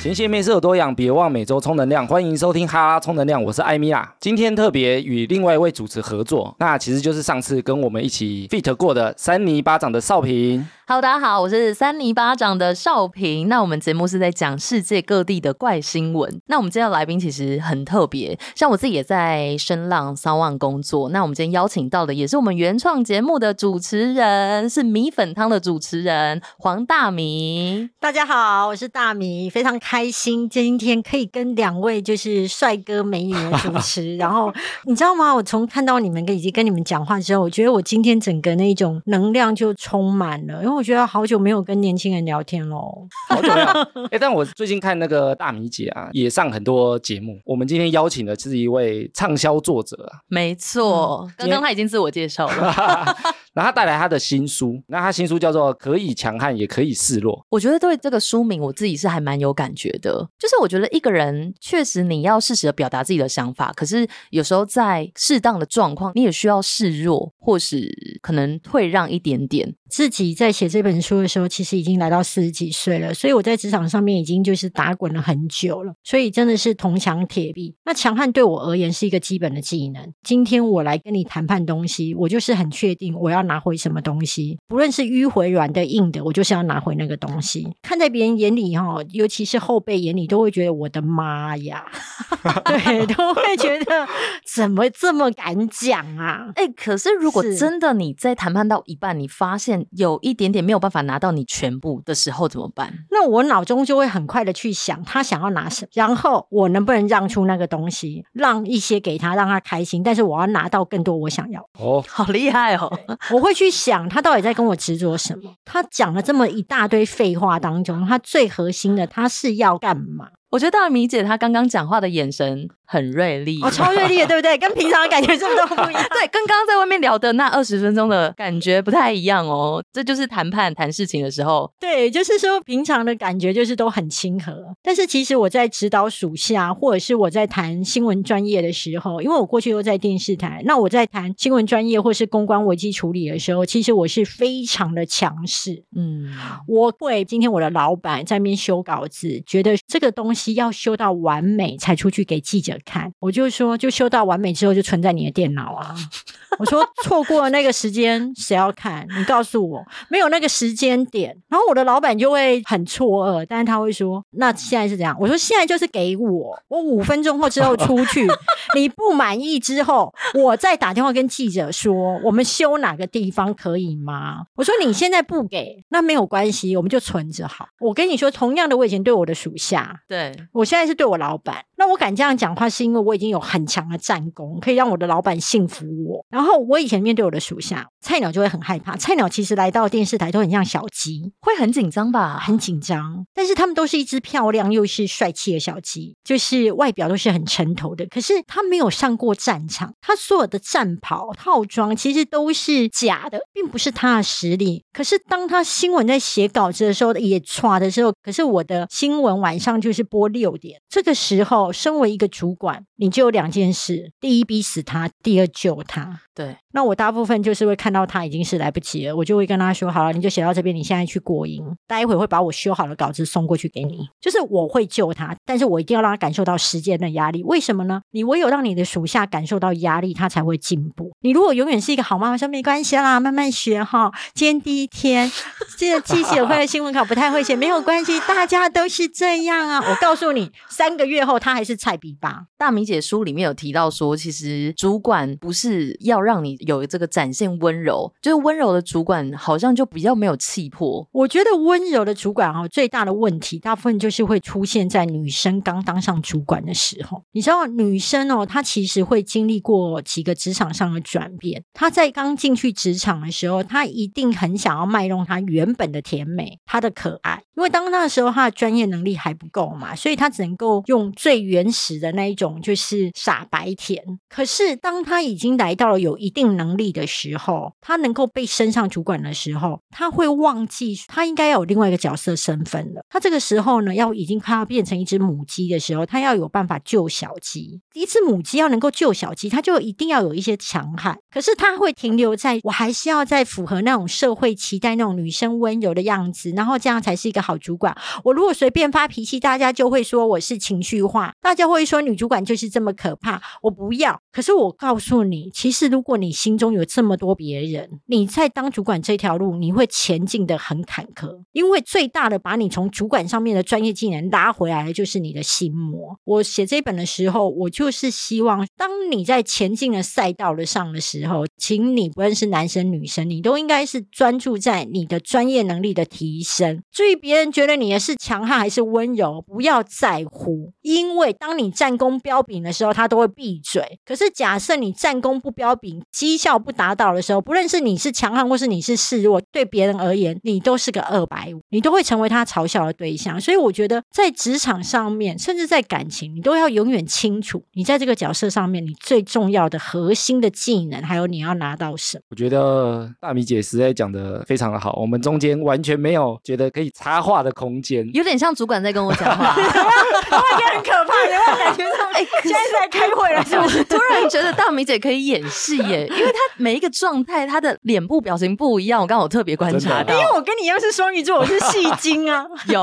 前线面试有多养，别忘每周充能量。欢迎收听哈拉充能量，我是艾米拉。今天特别与另外一位主持合作，那其实就是上次跟我们一起 fit 过的三尼巴掌的少平。Hello，大家好，我是三尼巴掌的少平。那我们节目是在讲世界各地的怪新闻。那我们今天的来宾其实很特别，像我自己也在声浪三万工作。那我们今天邀请到的也是我们原创节目的主持人，是米粉汤的主持人黄大米。大家好，我是大米，非常开心今天可以跟两位就是帅哥美女的主持。然后你知道吗？我从看到你们跟以及跟你们讲话之后，我觉得我今天整个那种能量就充满了，因为我觉得好久没有跟年轻人聊天喽。好久没有。哎、但我最近看那个大米姐啊，也上很多节目。我们今天邀请的是一位畅销作者啊，没错，刚刚他已经自我介绍了。然后他带来他的新书，那他新书叫做《可以强悍，也可以示弱》。我觉得对这个书名，我自己是还蛮有感觉的。就是我觉得一个人确实你要适时的表达自己的想法，可是有时候在适当的状况，你也需要示弱，或是可能退让一点点。自己在写这本书的时候，其实已经来到四十几岁了，所以我在职场上面已经就是打滚了很久了，所以真的是铜墙铁壁。那强悍对我而言是一个基本的技能。今天我来跟你谈判东西，我就是很确定我要拿回什么东西，不论是迂回、软的、硬的，我就是要拿回那个东西。看在别人眼里哈，尤其是后辈眼里，都会觉得我的妈呀，对，都会觉得怎么这么敢讲啊？哎、可是如果真的你在谈判到一半，你发现有一点点没有办法拿到你全部的时候，怎么办？那我脑中就会很快的去想他想要拿什么，然后我能不能让出那个东西，让一些给他，让他开心，但是我要拿到更多我想要。哦，好厉害哦！我我会去想他到底在跟我执着什么。他讲了这么一大堆废话当中，他最核心的他是要干嘛？我觉得大米姐她刚刚讲话的眼神很锐利，哦，超锐利的，对不对？跟平常的感觉真的都不一样。对，跟刚刚在外面聊的那二十分钟的感觉不太一样哦。这就是谈判谈事情的时候，对，就是说平常的感觉就是都很亲和，但是其实我在指导属下，或者是我在谈新闻专业的时候，因为我过去又在电视台，那我在谈新闻专业或是公关危机处理的时候，其实我是非常的强势。嗯，我会今天我的老板在那边修稿子，觉得这个东西要修到完美才出去给记者看，我就说就修到完美之后就存在你的电脑啊。我说错过了那个时间谁要看？你告诉我没有那个时间点，然后我的老板就会很错愕，但是他会说那现在是怎样？我说现在就是给我，我五分钟后之后出去，你不满意之后，我再打电话跟记者说我们修哪个地方可以吗？我说你现在不给，那没有关系，我们就存着好。我跟你说，同样的，我以前对我的属下，对，我现在是对我老板，那我敢这样讲话，是因为我已经有很强的战功，可以让我的老板信服我。然后我以前面对我的属下，菜鸟就会很害怕。菜鸟其实来到电视台都很像小鸡，会很紧张吧？很紧张，但是他们都是一只漂亮又是帅气的小鸡，就是外表都是很沉头的。可是他没有上过战场，他所有的战袍套装其实都是假的，并不是他的实力。可是当他新闻在写稿子的时候，也歘的时候，可是我的新闻晚上就是播六点，这个时候，身为一个主管，你就有两件事：第一，逼死他；第二，救他。对，那我大部分就是会看到他已经是来不及了，我就会跟他说：“好了，你就写到这边，你现在去过音，待会会把我修好的稿子送过去给你。”就是我会救他，但是我一定要让他感受到时间的压力。为什么呢？你唯有让你的属下感受到压力，他才会进步。你如果永远是一个好妈妈，说没关系啦，慢慢学哈。今天第一天，这个记者会的新闻稿不太会写，没有关系，大家都是这样啊。我告诉你，三个月后他还是菜逼吧。大米姐书里面有提到说，其实主管不是要让你有这个展现温柔，就是温柔的主管好像就比较没有气魄。我觉得温柔的主管哦，最大的问题大部分就是会出现在女生刚当上主管的时候。你知道，女生哦，她其实会经历过几个职场上的转变。她在刚进去职场的时候，她一定很想要卖弄她原本的甜美、她的可爱，因为当那时候她的专业能力还不够嘛，所以她只能够用最原始的那一种，就是傻白甜。可是当他已经来到了有一定能力的时候，他能够被升上主管的时候，他会忘记他应该要有另外一个角色身份了。他这个时候呢，要已经快要变成一只母鸡的时候，他要有办法救小鸡。一只母鸡要能够救小鸡，他就一定要有一些强悍。可是他会停留在我还是要在符合那种社会期待那种女生温柔的样子，然后这样才是一个好主管。我如果随便发脾气，大家就会说我是情绪化，大家会说女主管就是这么可怕，我不要。可是我告诉你，其实如果你心中有这么多别人，你在当主管这条路，你会前进的很坎坷，因为最大的把你从主管上面的专业技能拉回来的就是你的心魔。我写这本的时候，我就是希望，当你在前进的赛道的上的时候，请你不论是男生女生，你都应该是专注在你的专业能力的提升。至于别人觉得你的是强悍还是温柔，不要在乎，因为当你战功彪炳的时候，他都会闭嘴。可是假设你战功不彪炳，绩效不达到的时候，不论是你是强悍或是你是示弱，对别人而言，你都是个二百五，你都会成为他嘲笑的对象。所以我觉得在职场上面，甚至在感情，你都要永远清楚，你在这个角色上面，你最重要的核心的技能，还有你要拿到什么。我觉得大米姐实在讲的非常的好，我们中间完全没有觉得可以插话的空间。有点像主管在跟我讲话。我觉得很可怕，有没有感觉到？哎，现在在开会了，是不是？突然觉得大米姐可以演戏耶，因为她每一个状态，她的脸部表情不一样。我刚好特别观察到，因为我跟你一样是双鱼座，我是戏精啊，有，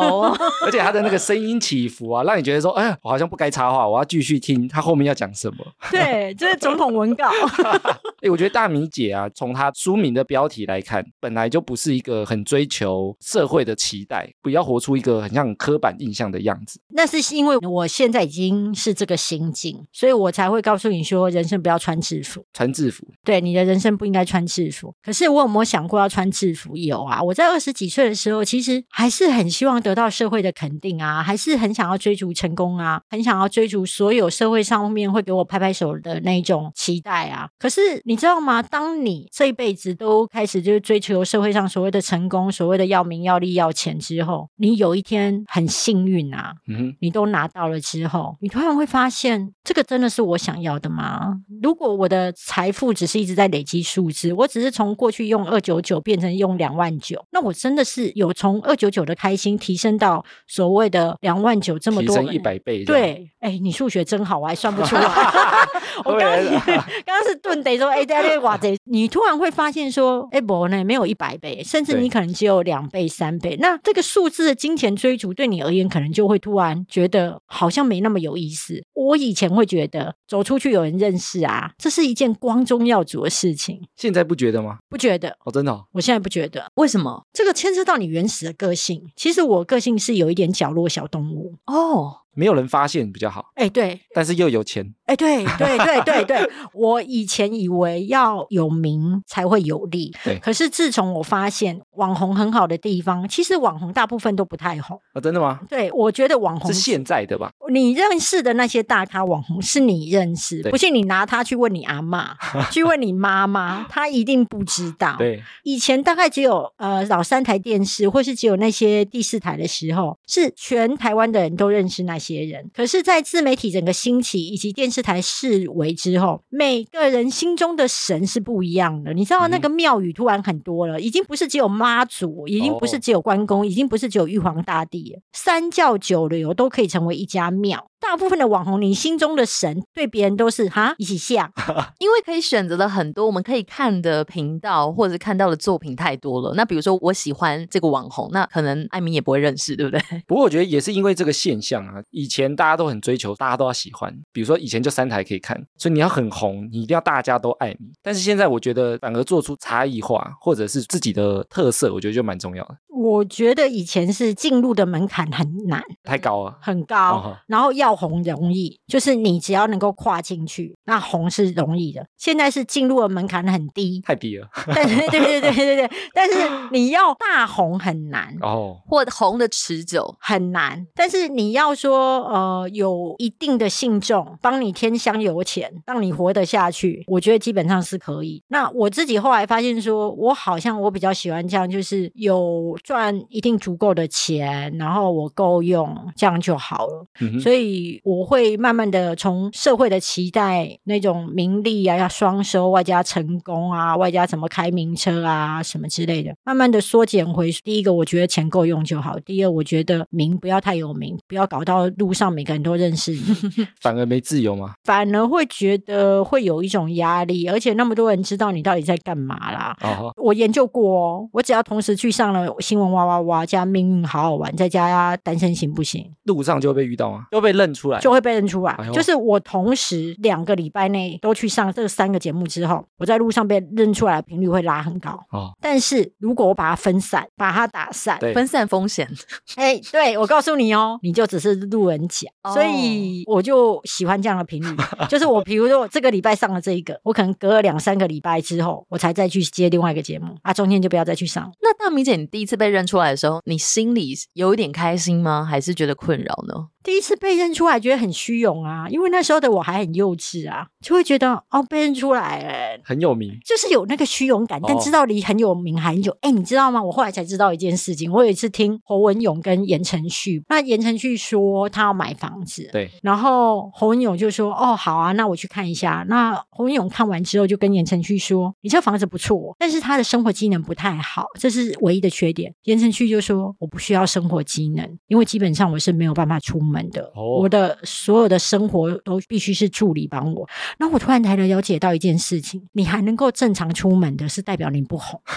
而且她的那个声音起伏啊，让你觉得说，哎呀，我好像不该插话，我要继续听她后面要讲什么。对，这是总统文稿。哎，我觉得大米姐啊，从她书名的标题来看，本来就不是一个很追求社会的期待，不要活出一个很像刻板印象的样子。那是因为我现在已经是这个心境，所以我才会告诉你说，人生不要穿制服。穿制服，对，你的人生不应该穿制服。可是我有没有想过要穿制服？有啊，我在二十几岁的时候，其实还是很希望得到社会的肯定啊，还是很想要追逐成功啊，很想要追逐所有社会上面会给我拍拍手的那一种期待啊。可是你知道吗？当你这一辈子都开始就是追求社会上所谓的成功，所谓的要名要利要钱之后，你有一天很幸运啊，嗯你都拿到了之后，你突然会发现，这个真的是我想要的吗？如果我的财富只是一直在累积数字，我只是从过去用二九九变成用两万九，那我真的是有从二九九的开心提升到所谓的两万九这么提多升一百倍。，对，哎，你数学真好，我还算不出来。我刚刚对刚刚是顿得说，哎，在那哇这，你突然会发现说，哎，不呢，没有一百倍，甚至你可能只有两倍、三倍。那这个数字的金钱追逐对你而言，可能就会突然觉得好像没那么有意思。我以前会觉得走出去有人认识啊，这是一件光宗耀祖的事情，现在不觉得吗？不觉得？哦，真的、哦，我现在不觉得。为什么？这个牵涉到你原始的个性。其实我个性是有一点角落小动物。哦，没有人发现比较好，哎，对，但是又有钱，哎，对对对对对，我以前以为要有名才会有利，对可是自从我发现网红很好的地方，其实网红大部分都不太红。啊、真的吗？对，我觉得网红是现在的吧？你认识的那些大咖网红是你认识，对不信你拿他去问你阿妈，去问你妈妈，他一定不知道。对，以前大概只有呃老三台电视，或是只有那些第四台的时候，是全台湾的人都认识那些人。可是，在自媒体整个兴起以及电视台视为之后，每个人心中的神是不一样的。你知道那个庙宇突然很多了，已经不是只有妈祖，已经不是哦只有关公，已经不是只有玉皇大帝了，三教九流都可以成为一家庙。大部分的网红，你心中的神对别人都是哈一起下，因为可以选择的很多，我们可以看的频道或者看到的作品太多了。那比如说我喜欢这个网红，那可能艾米也不会认识，对不对？不过我觉得也是因为这个现象啊，以前大家都很追求，大家都要喜欢，比如说以前就三台可以看，所以你要很红，你一定要大家都爱你。但是现在我觉得反而做出差异化，或者是自己的特色，我觉得就蛮重要的。我觉得以前是进入的门槛很难。太高了，很高，哦然后要红容易，就是你只要能够跨进去，那红是容易的。现在是进入的门槛很低，太低了。但是对对对对对，但是你要大红很难。哦，或红的持久，很难，但是你要说，呃，有一定的信众帮你添香油钱，让你活得下去，我觉得基本上是可以。那我自己后来发现说，我好像我比较喜欢这样，就是有赚一定足够的钱，然后我够用，这样就好了。嗯所以我会慢慢的从社会的期待那种名利啊，要双收，外加成功啊，外加怎么开名车啊，什么之类的，慢慢的缩减回。第一个，我觉得钱够用就好；第二，我觉得名不要太有名，不要搞到路上每个人都认识你，反而没自由吗？反而会觉得会有一种压力，而且那么多人知道你到底在干嘛啦。哦，我研究过哦，我只要同时去上了新新闻哇哇哇，加命运好好玩，再加单身行不行？路上就会被遇到吗？就会被认出来？就会被认出来。哎就是我同时两个礼拜内都去上这三个节目之后，我在路上被认出来的频率会拉很高。哦，但是如果我把它分散，把它打散，分散风险。哎，对我告诉你哦，你就只是路人甲，哦所以我就喜欢这样的频率。就是我，比如说我这个礼拜上了这一个，我可能隔了两三个礼拜之后，我才再去接另外一个节目啊，中间就不要再去上。那大明姐，你第一次被认出来的时候，你心里有一点开心吗？还是觉得困扰呢？第一次被认出来，觉得很虚荣啊，因为那时候的我还很幼稚啊，就会觉得哦，被认出来了。很有名。就是有那个虚荣感，但哦知道离很有名很久。哎、你知道吗？我后来才知道一件事情。我有一次听侯文勇跟言承旭，那言承旭说他要买房子，对，然后侯文勇就说：“哦，好啊，那我去看一下。”那侯文勇看完之后就跟言承旭说：“你这房子不错，但是他的生活机能不太好，这是唯一的缺点。”言承旭就说：“我不需要生活机能，因为基本上我是没有办法出门的，哦我的所有的生活都必须是助理帮我。”那我突然才了解到一件事情：你还能够正常出门的，是代表你不红。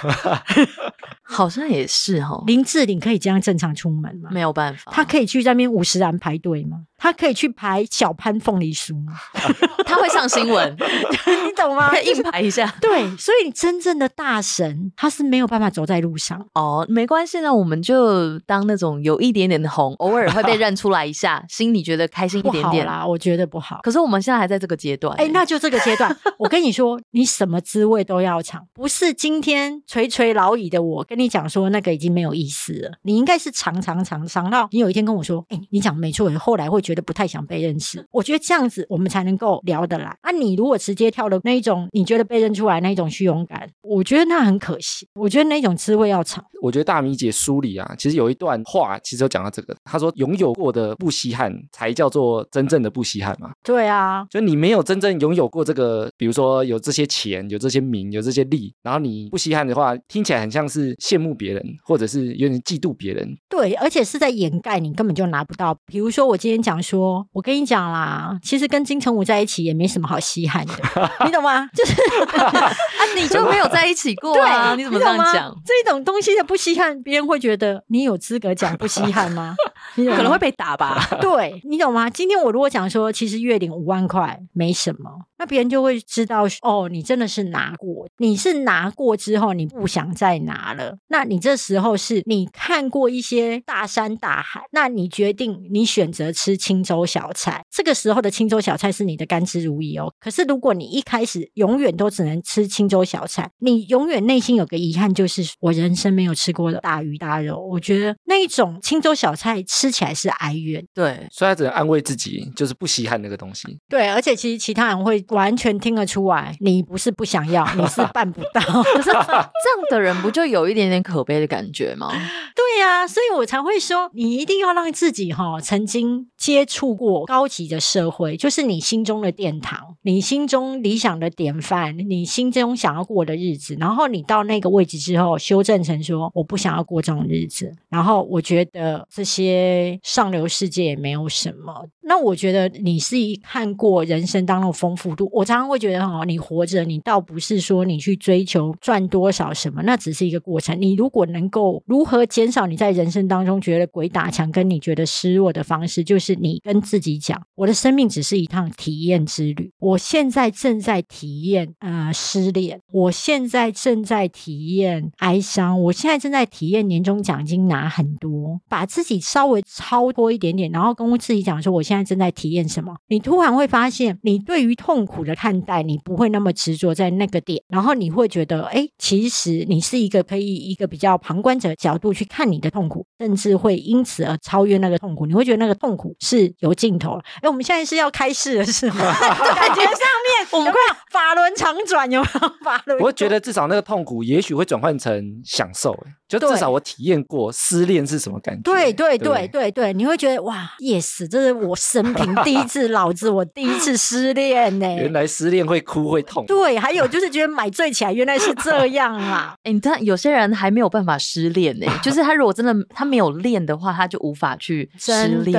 好像也是哈，林志玲可以这样正常出门吗？没有办法，她可以去那边五十岚排队吗？她可以去排小潘凤梨酥吗？他会上新闻，你懂吗？可以硬排一下。对，所以真正的大神他是没有办法走在路上。哦，没关系呢，我们就当那种有一点点的红，偶尔会被认出来一下，心里觉得开心一点点。啦，我觉得不好。可是我们现在还在这个阶段，哎，那就这个阶段，我跟你说，你什么滋味都要尝，不是今天垂垂老矣的我跟你讲说那个已经没有意思了，你应该是尝尝尝尝到你有一天跟我说，哎，你讲没错，后来会觉得不太想被认识。我觉得这样子我们才能够聊得来。啊，你如果直接跳了那一种你觉得被认出来那一种虚荣感，我觉得那很可惜。我觉得那种滋味要尝。我觉得大米姐书里啊，其实有一段话，其实有讲到这个。他说，拥有过的不稀罕，才叫做真正的不稀罕嘛。对啊，就你没有真正拥有过这个，比如说有这些钱、有这些名、有这些利，然后你不稀罕的话，听起来很像是羡慕别人，或者是有点嫉妒别人。对，而且是在掩盖你根本就拿不到。比如说，我今天讲说，我跟你讲啦，其实跟金城武在一起也没什么好稀罕的，你懂吗？就是 啊，你就没有在一起过对，啊？你怎么这样讲？这种东西的不稀罕，别人会觉得你有资格讲不稀罕吗？你可能会被打吧？对你懂吗？今天我如果讲说，其实月领五万块没什么，那别人就会知道哦，你真的是拿过，你是拿过之后你不想再拿了，那你这时候是你看过一些大山大海，那你决定你选择吃青州小菜，这个时候的青州小菜是你的甘之如饴哦。可是如果你一开始永远都只能吃青州小菜，你永远内心有个遗憾，就是我人生没有吃过的大鱼大肉。我觉得那一种青州小菜吃起来是哀怨。对，所以他只能安慰自己，就是不稀罕那个东西。对，而且其实其他人会完全听得出来，你不是不想要，你是办不到。可是这样的人不就有一点点可悲的感觉吗？对呀、所以我才会说，你一定要让自己哈、曾经接触过高级的社会，就是你心中的殿堂，你心中理想的典范，你心中想要过的日子。然后你到那个位置之后，修正成说我不想要过这种日子。然后我觉得这些上流世界也没有什么。那我觉得你是一看过人生当中的丰富度，我常常会觉得哈，你活着，你倒不是说你去追求赚多少什么，那只是一个过程。你如果能够如何减少你在人生当中觉得鬼打墙，跟你觉得失落的方式，就是你跟自己讲，我的生命只是一趟体验之旅。我现在正在体验呃失恋，我现在正在体验哀伤，我现在正在体验年终奖金拿很多，把自己稍微超脱一点点，然后跟我自己讲说，我现在正在体验什么。你突然会发现，你对于痛苦的看待，你不会那么执着在那个点，然后你会觉得，哎，其实你是一个可以一个比较旁观者角度去看你的痛苦，甚至会因此而超越那个痛苦。你会觉得那个痛苦是有尽头了。哎，我们现在是要开市了，是吗？感觉上面我们快法轮常转，有没有？法轮，我觉得至少那个痛苦，也许会转换成享受。哎就至少我体验过失恋是什么感觉。对对不对对对，你会觉得哇，yes，这是我生平第一次，老子我第一次失恋呢、原来失恋会哭会痛。对，还有就是觉得买醉起来原来是这样啊。哎、你看有些人还没有办法失恋呢、就是他如果真的 他没有练的话，他就无法去失恋。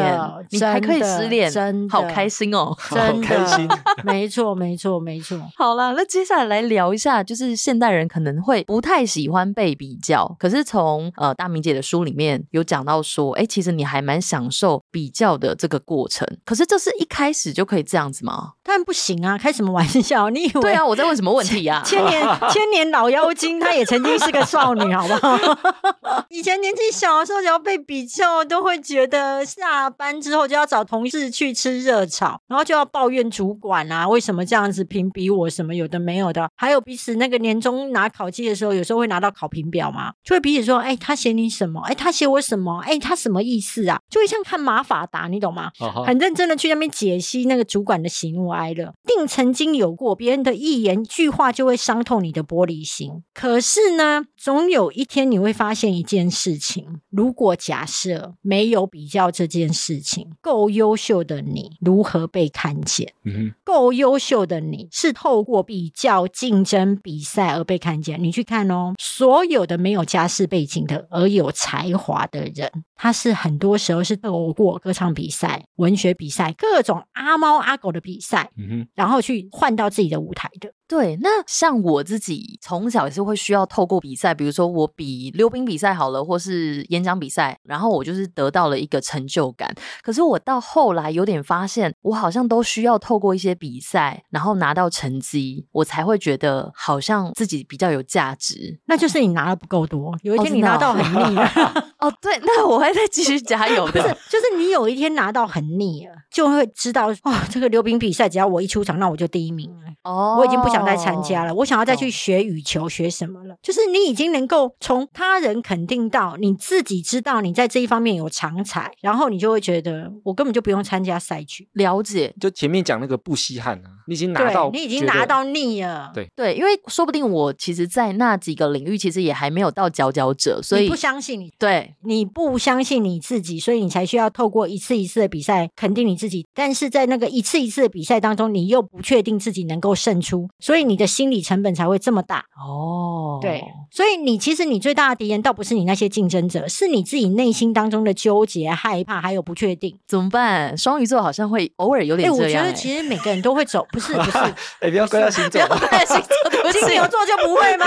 你还可以失恋，真的好开心哦。真的开心，没错没错没错。好啦，那接下来来聊一下，就是现代人可能会不太喜欢被比较，可是是从呃大明姐的书里面有讲到说，哎，其实你还蛮享受比较的这个过程。可是这是一开始就可以这样子吗？当然不行啊！开什么玩笑？你以为？对啊，我在问什么问题啊？千年 千年老妖精，她也曾经是个少女，好不好？以前年纪小的时候，只要被比较，都会觉得下班之后就要找同事去吃热炒，然后就要抱怨主管啊，为什么这样子评比我什么有的没有的。还有彼此那个年终拿考绩的时候，有时候会拿到考评表嘛，就会彼此说：“哎，他写你什么？哎，他写我什么？哎，他什么意思啊？”就会像看马法达，你懂吗？很认真的去那边解析那个主管的喜怒哀乐，定曾经有过别人的一言句话就会伤透你的玻璃心。可是呢，总有一天你会发现一件事情：如果假设没有比较这件事情，够优秀的你如何被看见？嗯够优秀的你是透过比较、竞争、比赛而被看见。你去看哦，所有的没有家世背景的而有才华的人，他是很多时候是透过歌唱比赛、文学比赛、各种阿猫阿狗的比赛，然后去换到自己的舞台的。对，那像我自己从小也是会需要透过比赛，比如说我比溜冰比赛好了，或是演讲比赛，然后我就是得到了一个成就感。可是我到后来有点发现，我好像都需要透过一些比赛，然后拿到成绩，我才会觉得好像自己比较有价值。那就是你拿的不够多，有一天你拿到很腻了。哦，对，那我会再继续加油的。就是你有一天拿到很腻了，就会知道哇，这个溜冰比赛只要我一出场，那我就第一名了。哦，我已经不想再参加了，我想要再去学羽球，学什么了？就是你已经能够从他人肯定到你自己知道你在这一方面有长才，然后你就会觉得我根本就不用参加赛局。了解，就前面讲那个不稀罕啊，你已经拿到，你已经拿到腻了。对对，因为说不定我其实，在那几个领域其实也还没有到佼佼者，所以不相信你，对你不相信你自己，所以你才需要透过一次一次的比赛肯定你自己。但是在那个一次一次的比赛当中，你又不确定自己能够胜出。所以你的心理成本才会这么大哦。对，所以你其实你最大的敌人倒不是你那些竞争者，是你自己内心当中的纠结、害怕还有不确定。怎么办？双鱼座好像会偶尔有点这样。我觉得其实每个人都会走，不是不是。哎，不要怪到星座，不要星座，金牛座就不会吗？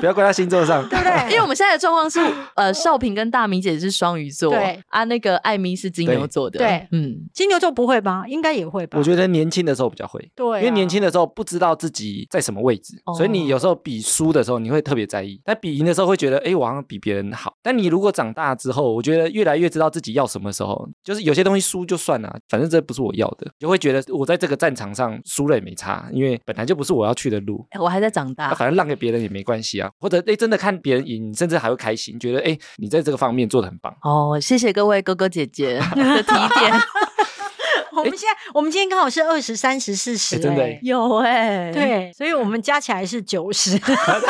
不要怪到星座上，对不对？因为我们现在的状况是，呃，少平跟大明姐是双鱼座，对啊，那个艾米是金牛座的，对，嗯，金牛座不会吧？应该也会吧？我觉得年轻的时候比较会，对，因为年轻的时候不知道自己在。什么位置？所以你有时候比输的时候，你会特别在意；但比赢的时候，会觉得哎，我好像比别人好。但你如果长大之后，我觉得越来越知道自己要什么时候，就是有些东西输就算了，反正这不是我要的，就会觉得我在这个战场上输了也没差，因为本来就不是我要去的路。我还在长大，反正让给别人也没关系啊。或者哎，真的看别人赢，甚至还会开心，觉得哎，你在这个方面做的很棒。哦，谢谢各位哥哥姐姐的提点。我们现在，我们今天刚好是二十三十四十，真的有哎，对，所以我们加起来是九十，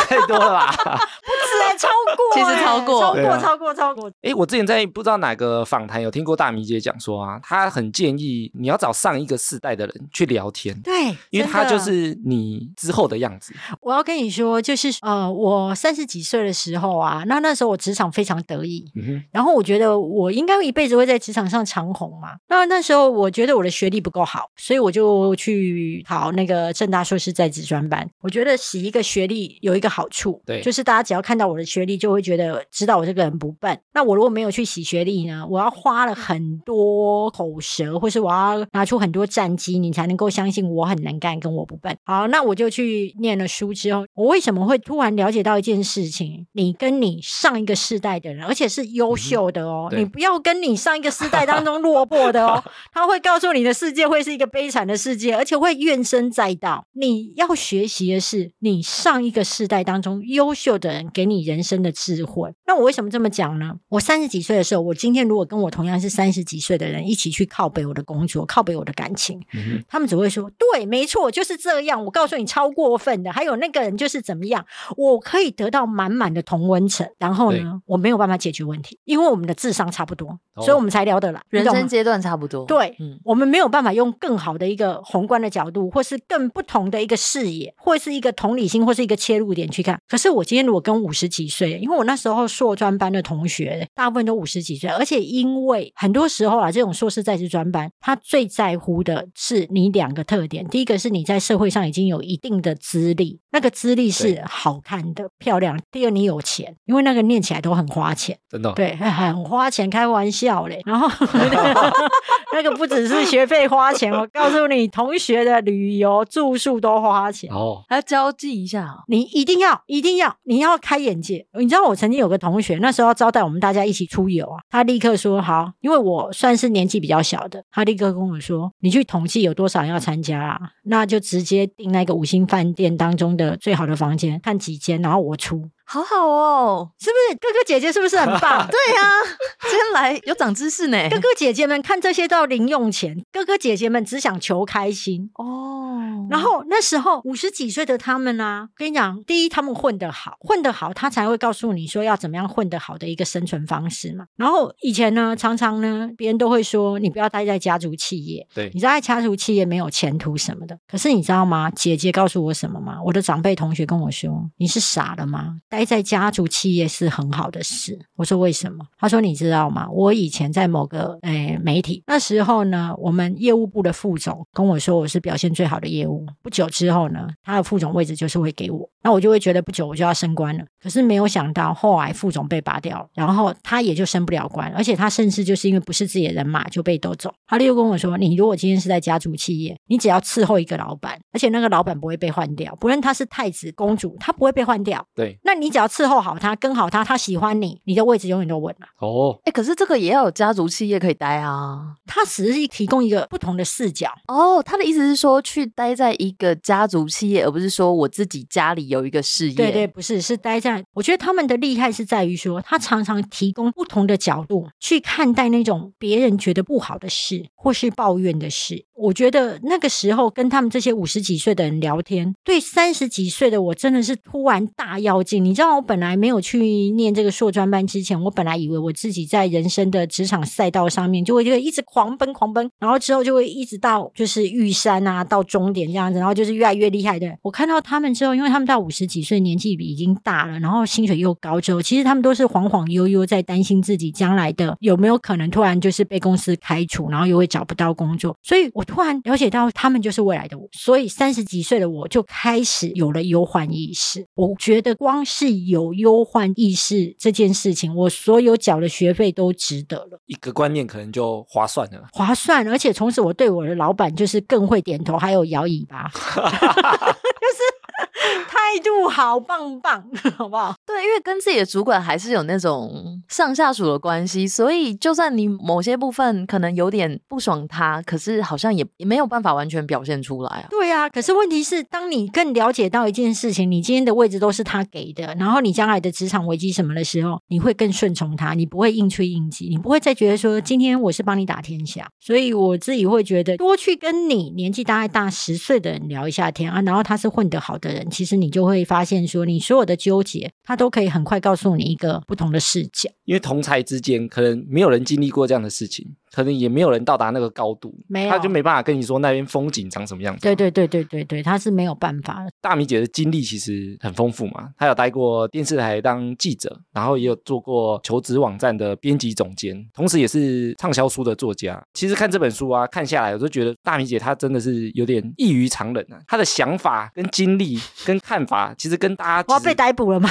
太多了吧？不止，超过，其实超过，超过，超过，超过。哎，我之前在不知道哪个访谈有听过大米姐讲说啊，她很建议你要找上一个世代的人去聊天，对，因为他就是你之后的样子。我要跟你说，就是呃，我三十几岁的时候啊，那那时候我职场非常得意，然后我觉得我应该一辈子会在职场上长红嘛。那那时候我觉得。我的学历不够好，所以我就去考那个正大硕士在职专班。我觉得洗一个学历有一个好处，对，就是大家只要看到我的学历，就会觉得知道我这个人不笨。那我如果没有去洗学历呢，我要花了很多口舌，或是我要拿出很多战绩，你才能够相信我很能干，跟我不笨。好，那我就去念了书之后，我为什么会突然了解到一件事情？你跟你上一个世代的人，而且是优秀的哦，你不要跟你上一个世代当中落魄的哦，他会告诉。你的世界会是一个悲惨的世界，而且会怨声载道。你要学习的是你上一个世代当中优秀的人给你人生的智慧。那我为什么这么讲呢？我三十几岁的时候，我今天如果跟我同样是三十几岁的人一起去靠北我的工作，靠北我的感情，他们只会说：“对，没错，就是这样。”我告诉你，超过分的。还有那个人就是怎么样，我可以得到满满的同温层。然后呢，我没有办法解决问题，因为我们的智商差不多，所以我们才聊得来。人生阶段差不多，对，嗯，我。们没有办法用更好的一个宏观的角度，或是更不同的一个视野，或是一个同理心，或是一个切入点去看。可是我今天如果跟五十几岁，因为我那时候硕专班的同学大部分都五十几岁，而且因为很多时候啊，这种硕士在职专班，他最在乎的是你两个特点，第一个是你在社会上已经有一定的资历，那个资历是好看的、漂亮；第二，你有钱，因为那个念起来都很花钱。真的哦。对，很花钱，开玩笑嘞。然后 那个不只是学费花钱，我告诉你，同学的旅游住宿都花钱。哦，还要交际一下哦。你一定要，一定要，你要开眼界。你知道我曾经有个同学，那时候要招待我们大家一起出游啊，他立刻说好，因为我算是年纪比较小的，他立刻跟我说，你去统计有多少人要参加啊，那就直接订那个五星饭店当中的最好的房间，看几间，然后我出，好好哦。是不是？哥哥姐姐是不是很棒？对呀、今天来有长知识呢。哥哥姐姐们看这些都要零用钱，哥哥姐姐们只想求开心。哦，然后那时候五十几岁的他们啊，跟你讲，第一他们混得好，混得好，他才会告诉你说要怎么样混得好的一个生存方式嘛。然后以前呢，常常呢，别人都会说你不要待在家族企业，对你在家族企业没有前途什么的。可是你知道吗？姐姐告诉我什么吗？我的长辈同学跟我说，你是傻了吗？待在家族企业是很好的事。我说为什么？他说你知道吗？我以前在某个诶、媒体，那时候呢，我们业务部的副总跟我说我是表现最好的业务。不久之后呢，他的副总位置就是会给我，那我就会觉得不久我就要升官了。可是没有想到后来副总被拔掉了，然后他也就升不了官，而且他甚至就是因为不是自己的人马就被斗走。他就跟我说：“你如果今天是在家族企业，你只要伺候一个老板，而且那个老板不会被换掉，不论他是太子公主，他不会被换掉。对，那你只要伺候好他，跟好他，他喜欢你，你的位置永远都稳了。哦，哎、可是这个也要有家族企业可以待啊。他只是提供一个不同的视角。哦，他的意思是说，去待在一个家族企业，而不是说我自己家里有一个事业。对对，不是，是待在。我觉得他们的厉害是在于说，他常常提供不同的角度去看待那种别人觉得不好的事，或是抱怨的事。我觉得那个时候跟他们这些五十几岁的人聊天，对三十几岁的我真的是突然大妖精。你知道，我本来没有去念这个硕专班之前，我本来以为我自己在人生的职场赛道上面就会就会一直狂奔狂奔，然后之后就会一直到就是玉山啊，到终点这样子，然后就是越来越厉害的。我看到他们之后，因为他们到五十几岁，年纪已经大了，然后薪水又高之后，其实他们都是晃晃悠悠在担心自己将来的有没有可能突然就是被公司开除，然后又会找不到工作。所以我突然了解到他们就是未来的我，所以三十几岁的我就开始有了忧患意识。我觉得光是有忧患意识这件事情，我所有缴的学费都值得了。一个观念可能就划算了。划算，而且从此我对我的老板就是更会点头，还有摇尾巴，就是态度好棒棒，好不好？对，因为跟自己的主管还是有那种上下属的关系，所以就算你某些部分可能有点不爽他，可是好像也也没有办法完全表现出来啊。对啊，可是问题是，当你更了解到一件事情，你今天的位置都是他给的，然后你将来的职场危机什么的时候，你会更顺从他，你不会硬吹硬挤，你不会再觉得说今天我是帮你打天下。所以我自己会觉得，多去跟你年纪大概大十岁的人聊一下天啊，然后他是混得好的人，其实你就会发现说，你所有的纠结，他都可以很快告诉你一个不同的视角。因为同才之间可能没有人经历过这样的事情，可能也没有人到达那个高度，没有他就没办法跟你说那边风景长什么样子。对对对对对对，他是没有办法的。大米姐的经历其实很丰富嘛，她有待过电视台当记者，然后也有做过求职网站的编辑总监，同时也是畅销书的作家。其实看这本书啊，看下来我就觉得大米姐她真的是有点异于常人啊，她的想法跟经历跟看法，其实跟大家我要被逮捕了吗？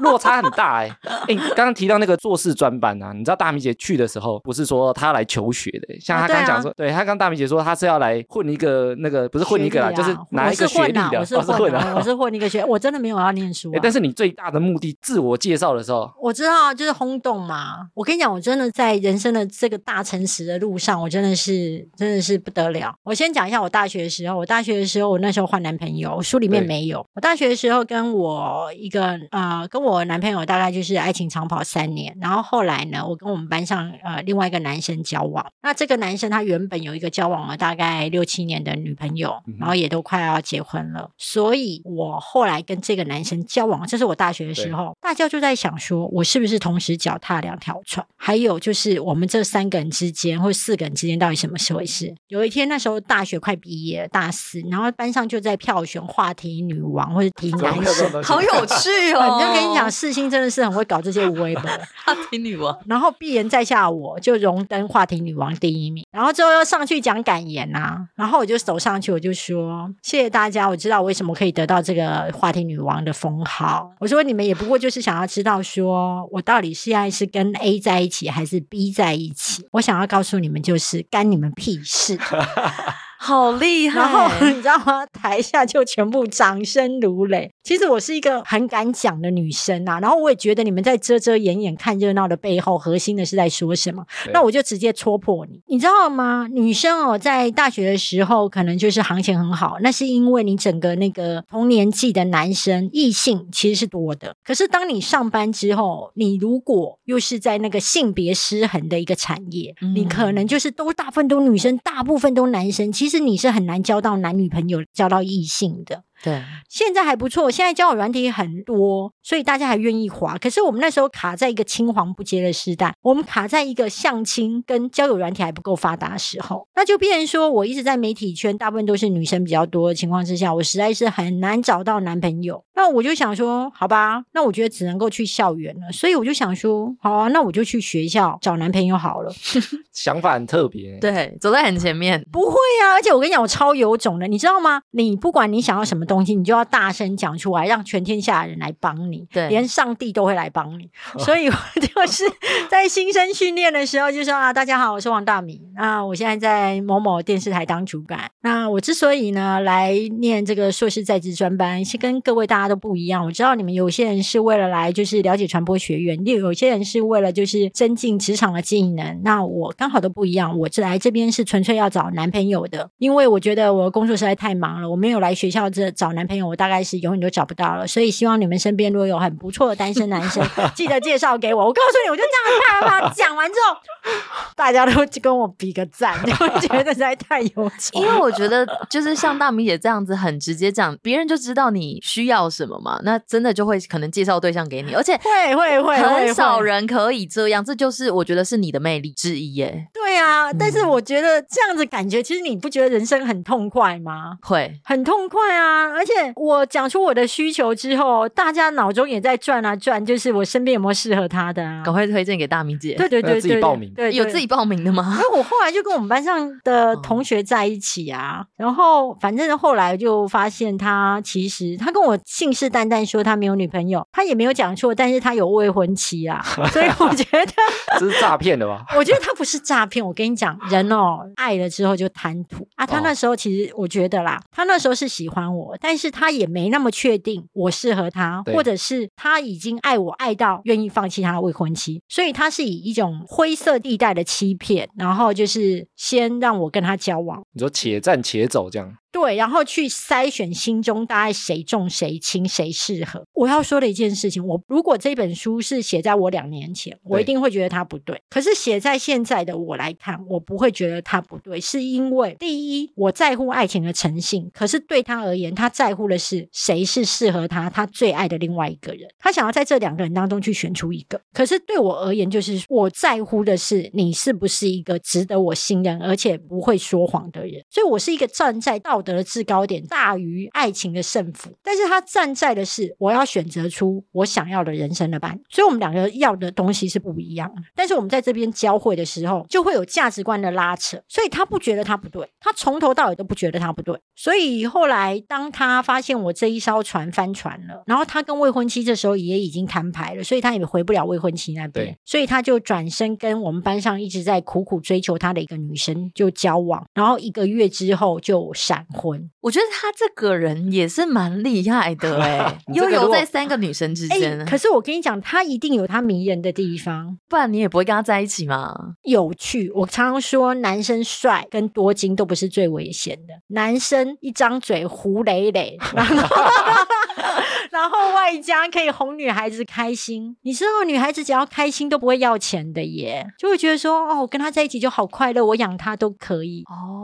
就落差很大哎、哎，刚刚提到那个做事专班啊，你知道大米姐去的时候，不是说她来求学的、像她刚讲说，对她刚大米姐说她是要来混一个那个，不是混一个啦，就是拿一个学历的，我是哦混的，啊我是混一个学，我真的没有要念书、但是你最大的目的，自我介绍的时候，我知道，就是轰动嘛。我跟你讲，我真的在人生的这个大诚实的路上，我真的是真的是不得了。我先讲一下我大学的时候，我大学的时候，我那时候换男朋友，我书里面没有。我大学的时候跟我一个呃，跟我男朋友大概就是爱情长跑三年，然后后来呢，我跟我们班上呃另外一个男生交往。那这个男生他原本有一个交往了大概六七年的女朋友然后也都快要结婚了，所以我后来跟这个男生交往，这是我大学的时候，大家就在想说，我是不是同时脚踏两条船？还有就是我们这三个人之间或四个人之间到底什么回事？有一天那时候大学快毕业了，大四，然后班上就在票选话题女王或者提男神。好有趣我哦！就跟你讲，讲，世新真的是很会搞这些无微博。话题女王，然后闭言在下，我就荣登话题女王第一名。然后之后又上去讲感言呐、然后我就走上去，我就说谢谢大家，我知道我为什么可以得到这个话题女王的封号。我说你们也不过就是想要知道，说我到底现在是跟 A 在一起还是 B 在一起。我想要告诉你们，就是干你们屁事。好厉害！然后 你知道吗？台下就全部掌声如雷。其实我是一个很敢讲的女生啊，然后我也觉得你们在遮遮掩掩看热闹的背后，核心的是在说什么。那我就直接戳破你，你知道吗？女生哦，在大学的时候可能就是行情很好，那是因为你整个那个同年纪的男生异性其实是多的。可是当你上班之后，你如果又是在那个性别失衡的一个产业，嗯你可能就是都大部分都女生，大部分都男生，其实是你是很难交到男女朋友，交到异性的。对，现在还不错，现在交友软体很多，所以大家还愿意滑。可是我们那时候卡在一个青黄不接的时代，我们卡在一个相亲跟交友软体还不够发达的时候，那就变成说我一直在媒体圈，大部分都是女生比较多的情况之下，我实在是很难找到男朋友。那我就想说，好吧，那我觉得只能够去校园了，所以我就想说，好啊，那我就去学校找男朋友好了。想法很特别。对，走在很前面。不会啊，而且我跟你讲，我超有种的，你知道吗？你不管你想要什么东西，你就要大声讲出来，让全天下的人来帮你，对连上帝都会来帮你。所以我 就是在新生训练的时候就说啊，大家好，我是王大米，那我现在在某某电视台当主管。那我之所以呢来念这个硕士在职专班，是跟各位大家都不一样。我知道你们有些人是为了来就是了解传播学院，有有些人是为了就是增进职场的技能。那我刚好都不一样，我这来这边是纯粹要找男朋友的，因为我觉得我的工作实在太忙了，我没有来学校这找男朋友，我大概是永远都找不到了。所以希望你们身边如果有很不错的单身男生，记得介绍给我。我告诉你，我就这样啪啪啪讲完之后，大家都跟我比个赞，就会觉得实在太有种因。为我觉 得，就是像大米姐这样子很直接讲，别人就知道你需要什么嘛，那真的就会可能介绍对象给你，而且会会会，很少人可以这样，这就是我觉得是你的魅力之一耶。对啊，但是嗯我觉得这样子感觉，其实你不觉得人生很痛快吗？会，很痛快啊！而且我讲出我的需求之后，大家脑中也在转啊转，就是我身边有没有适合他的啊？赶快推荐给大米姐。对对那对对，自己报名对，对有自己报名的吗因？为我后来就跟我们班上的同学在一起啊，然后反正后来就发现他其实他跟我信誓旦旦说他没有女朋友，他也没有讲错，但是他有未婚妻啊，所以我觉得。这是诈骗的吧？我觉得他不是诈骗，我跟你讲，人哦，爱了之后就贪图啊。他哦那时候其实我觉得啦，他那时候是喜欢我，但是他也没那么确定我适合他，或者是他已经爱我爱到愿意放弃他的未婚妻，所以他是以一种灰色地带的欺骗，然后就就是先让我跟他交往。你说且战且走这样，对，然后去筛选心中大概谁重谁轻，谁适合。我要说的一件事情，我如果这本书是写在我两年前，我一定会觉得它不对。可是写在现在的我来看，我不会觉得它不对，是因为第一，我在乎爱情的诚信，可是对他而言，他在乎的是谁是适合他，他最爱的另外一个人。他想要在这两个人当中去选出一个。可是对我而言，就是我在乎的是你是不是一个值得我信任，而且不会说谎的人。所以我是一个站在道德的制高点大于爱情的胜负。但是他站在的是我要选择出我想要的人生的伴，所以我们两个要的东西是不一样的。但是我们在这边交汇的时候，就会有价值观的拉扯，所以他不觉得他不对，他从头到尾都不觉得他不对。所以后来当他发现我这一艘船翻船了，然后他跟未婚妻这时候也已经摊牌了，所以他也回不了未婚妻那边，所以他就转身跟我们班上一直在苦苦追求他的一个女生就交往，然后一个月之后就闪婚。我觉得他这个人也是蛮厉害的 哎、悠游在三个女生之哎、间，可是我跟你讲，他一定有他迷人的地方。不然你也不会跟他在一起嘛。有趣，我常常说，男生帅跟多金都不是最危险的，男生一张嘴胡累累，然后然后外加可以哄女孩子开心。你知道，女孩子只要开心都不会要钱的耶，就会觉得说，哦，我跟他在一起就好快乐，我养他都可以。哦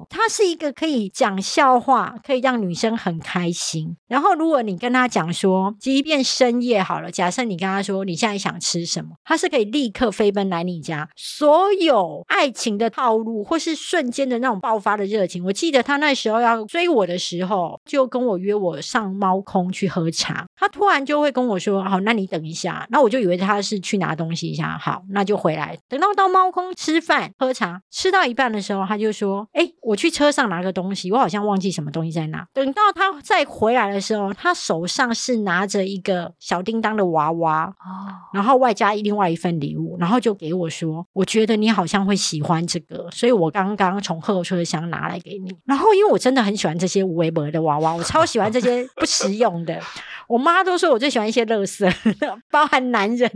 哦，他是一个可以讲笑话，可以让女生很开心。然后，如果你跟他讲说，即便深夜好了，假设你跟他说你现在想吃什么，他是可以立刻飞奔来你家。所有爱情的套路，或是瞬间的那种爆发的热情，我记得他那时候要追我的时候，就跟我约我上猫空去喝茶。他突然就会跟我说：“好，那你等一下。”那我就以为他是去拿东西一下，好，那就回来。等到到猫空吃饭喝茶，吃到一半的时候，他就说：“哎，我去车上拿个东西，我好像忘记什么东西在哪。”等到他再回来的时候，他手上是拿着一个小叮当的娃娃，哦，然后外加另外一份礼物，然后就给我说：“我觉得你好像会喜欢这个，所以我刚刚从后车厢拿来给你。”然后因为我真的很喜欢这些无为博的娃娃，我超喜欢这些不实用的。我妈都说我最喜欢一些乐色，包含男人，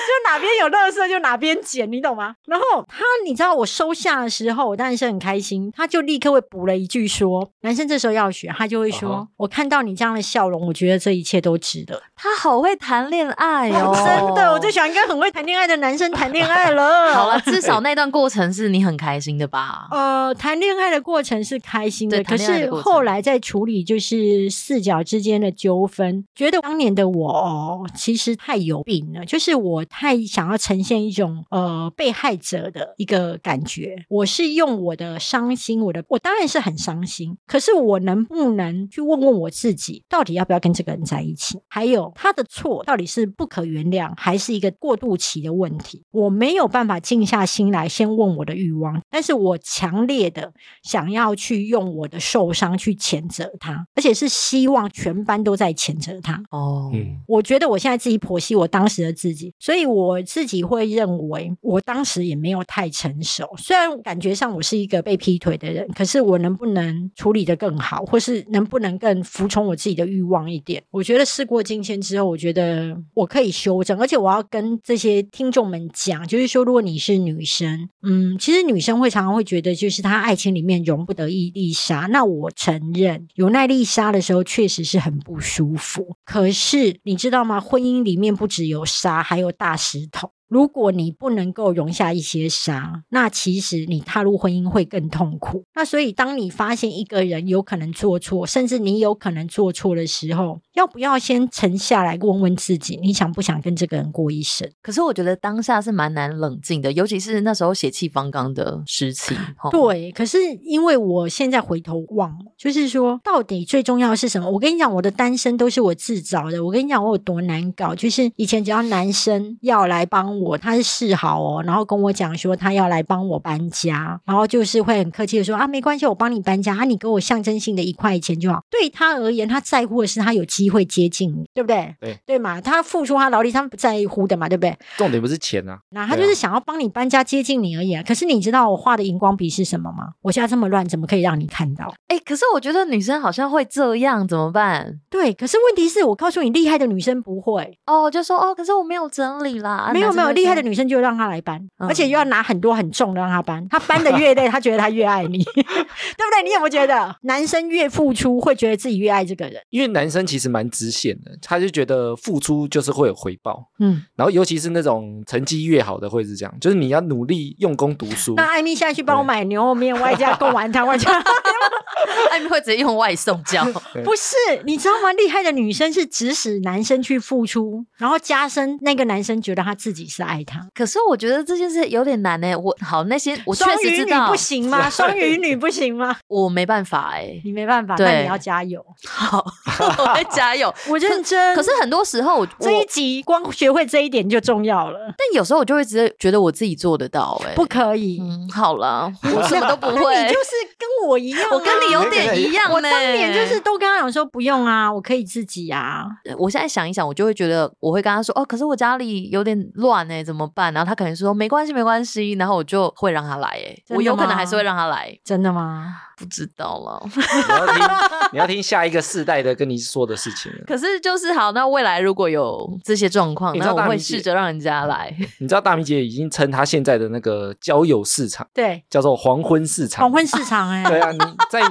就哪边有乐色就哪边捡，你懂吗？然后他，你知道我收下的时候，我当然是很开心，他就立刻会补了一句说：“男生这时候要学，他就会说，我看到你这样的笑容，我觉得这一切都值得。”他好会谈恋爱哦，真的，我最喜欢跟很会谈恋爱的男生谈恋爱了。好了，至少那段过程是你很开心的吧？呃，谈恋爱的过程是开心的，对可是后来在处理就是四角之间的纠纷，觉得当年的我哦，其实太有病了，就是我太想要呈现一种呃被害者的一个感觉。我是用我的伤心，我的我当然是很伤心，可是我能不能去问问我自己，到底要不要跟这个人在一起？还有他的错到底是不可原谅，还是一个过渡期的问题？我没有办法静下心来先问我的欲望，但是我强烈的想要去用我的受伤去谴责他，而且是希望全班都在谴责他。哦，嗯，我觉得我现在自己剖析我当时的自己，所以我自己会认为我当时也没有太成熟。虽然感觉上我是一个被劈腿的人，可是我能不能处理的更好，或是能不能更服从我自己的欲望一点？我觉得事过境迁之后，我觉得我可以修正，而且我要跟这些听众们讲，就是说，如果你是女生，嗯，其实女生会常常会觉得，就是她爱情里面容不得一粒沙。那我承认，有耐力沙的时候，确实是很不舒服。可是你知道吗？婚姻里面不只有沙，还有大大石头。如果你不能够容下一些沙，那其实你踏入婚姻会更痛苦。那所以，当你发现一个人有可能做错，甚至你有可能做错的时候，要不要先沉下来问问自己，你想不想跟这个人过一生？可是我觉得当下是蛮难冷静的，尤其是那时候血气方刚的时期。吼，对，可是因为我现在回头望，就是说，到底最重要的是什么？我跟你讲，我的单身都是我自找的。我跟你讲，我有多难搞，就是以前只要男生要来帮我，他是示好哦，然后跟我讲说他要来帮我搬家，然后就是会很客气的说啊，没关系，我帮你搬家啊，你给我象征性的一块钱就好。对他而言，他在乎的是他有机会接近你，对不对？对对嘛，他付出他劳力，他不在乎的嘛，对不对？重点不是钱啊，那他就是想要帮你搬家接近你而已、啊。可是你知道我画的荧光笔是什么吗？我现在这么乱，怎么可以让你看到？哎、可是我觉得女生好像会这样，怎么办？对，可是问题是我告诉你，厉害的女生不会，哦，就说哦，可是我没有整理啦。没有没有，厉害的女生就让她来搬，嗯而且又要拿很多很重的让她搬，她搬的越累，她觉得她越爱你，对不对？你有没有觉得，男生越付出，会觉得自己越爱这个人？因为男生其实蛮直线的，他就觉得付出就是会有回报，嗯，然后尤其是那种成绩越好的会是这样，就是你要努力用功读书。那艾米现在去帮我买牛肉面，外加贡丸汤，外加 艾米会直接用外送叫。不是，你知道吗？厉害的女生是指使男生去付出，然后加深那个男生觉得他自己是爱他。可是我觉得这件事有点难呢。我好那些 我确实知道不，行吗？双鱼女不行吗？我没办法哎。你没办法，对那你要加油。好，我会加油。我认真。可是很多时候我这一集光学会这一点就重要了，但有时候我就会直接觉得我自己做得到哎。不可以。嗯，好了，我什么都不会。你就是跟我一样啊、我跟你有点一样呢。我当年就是都跟他讲说不用啊，我可以自己啊。我现在想一想，我就会觉得我会跟他说哦，可是我家里有点乱哎，怎么办？然后他可能说没关系，没关系，然后我就会让他来哎，我有可能还是会让他来，真的吗？不知道了。你要听，你要听下一个世代的跟你说的事情。可是就是好，那未来如果有这些状况，那我会试着让人家来。你知道大米姐已经称她现在的那个交友市场对，叫做黄昏市场。黄昏市场哎、对啊，你再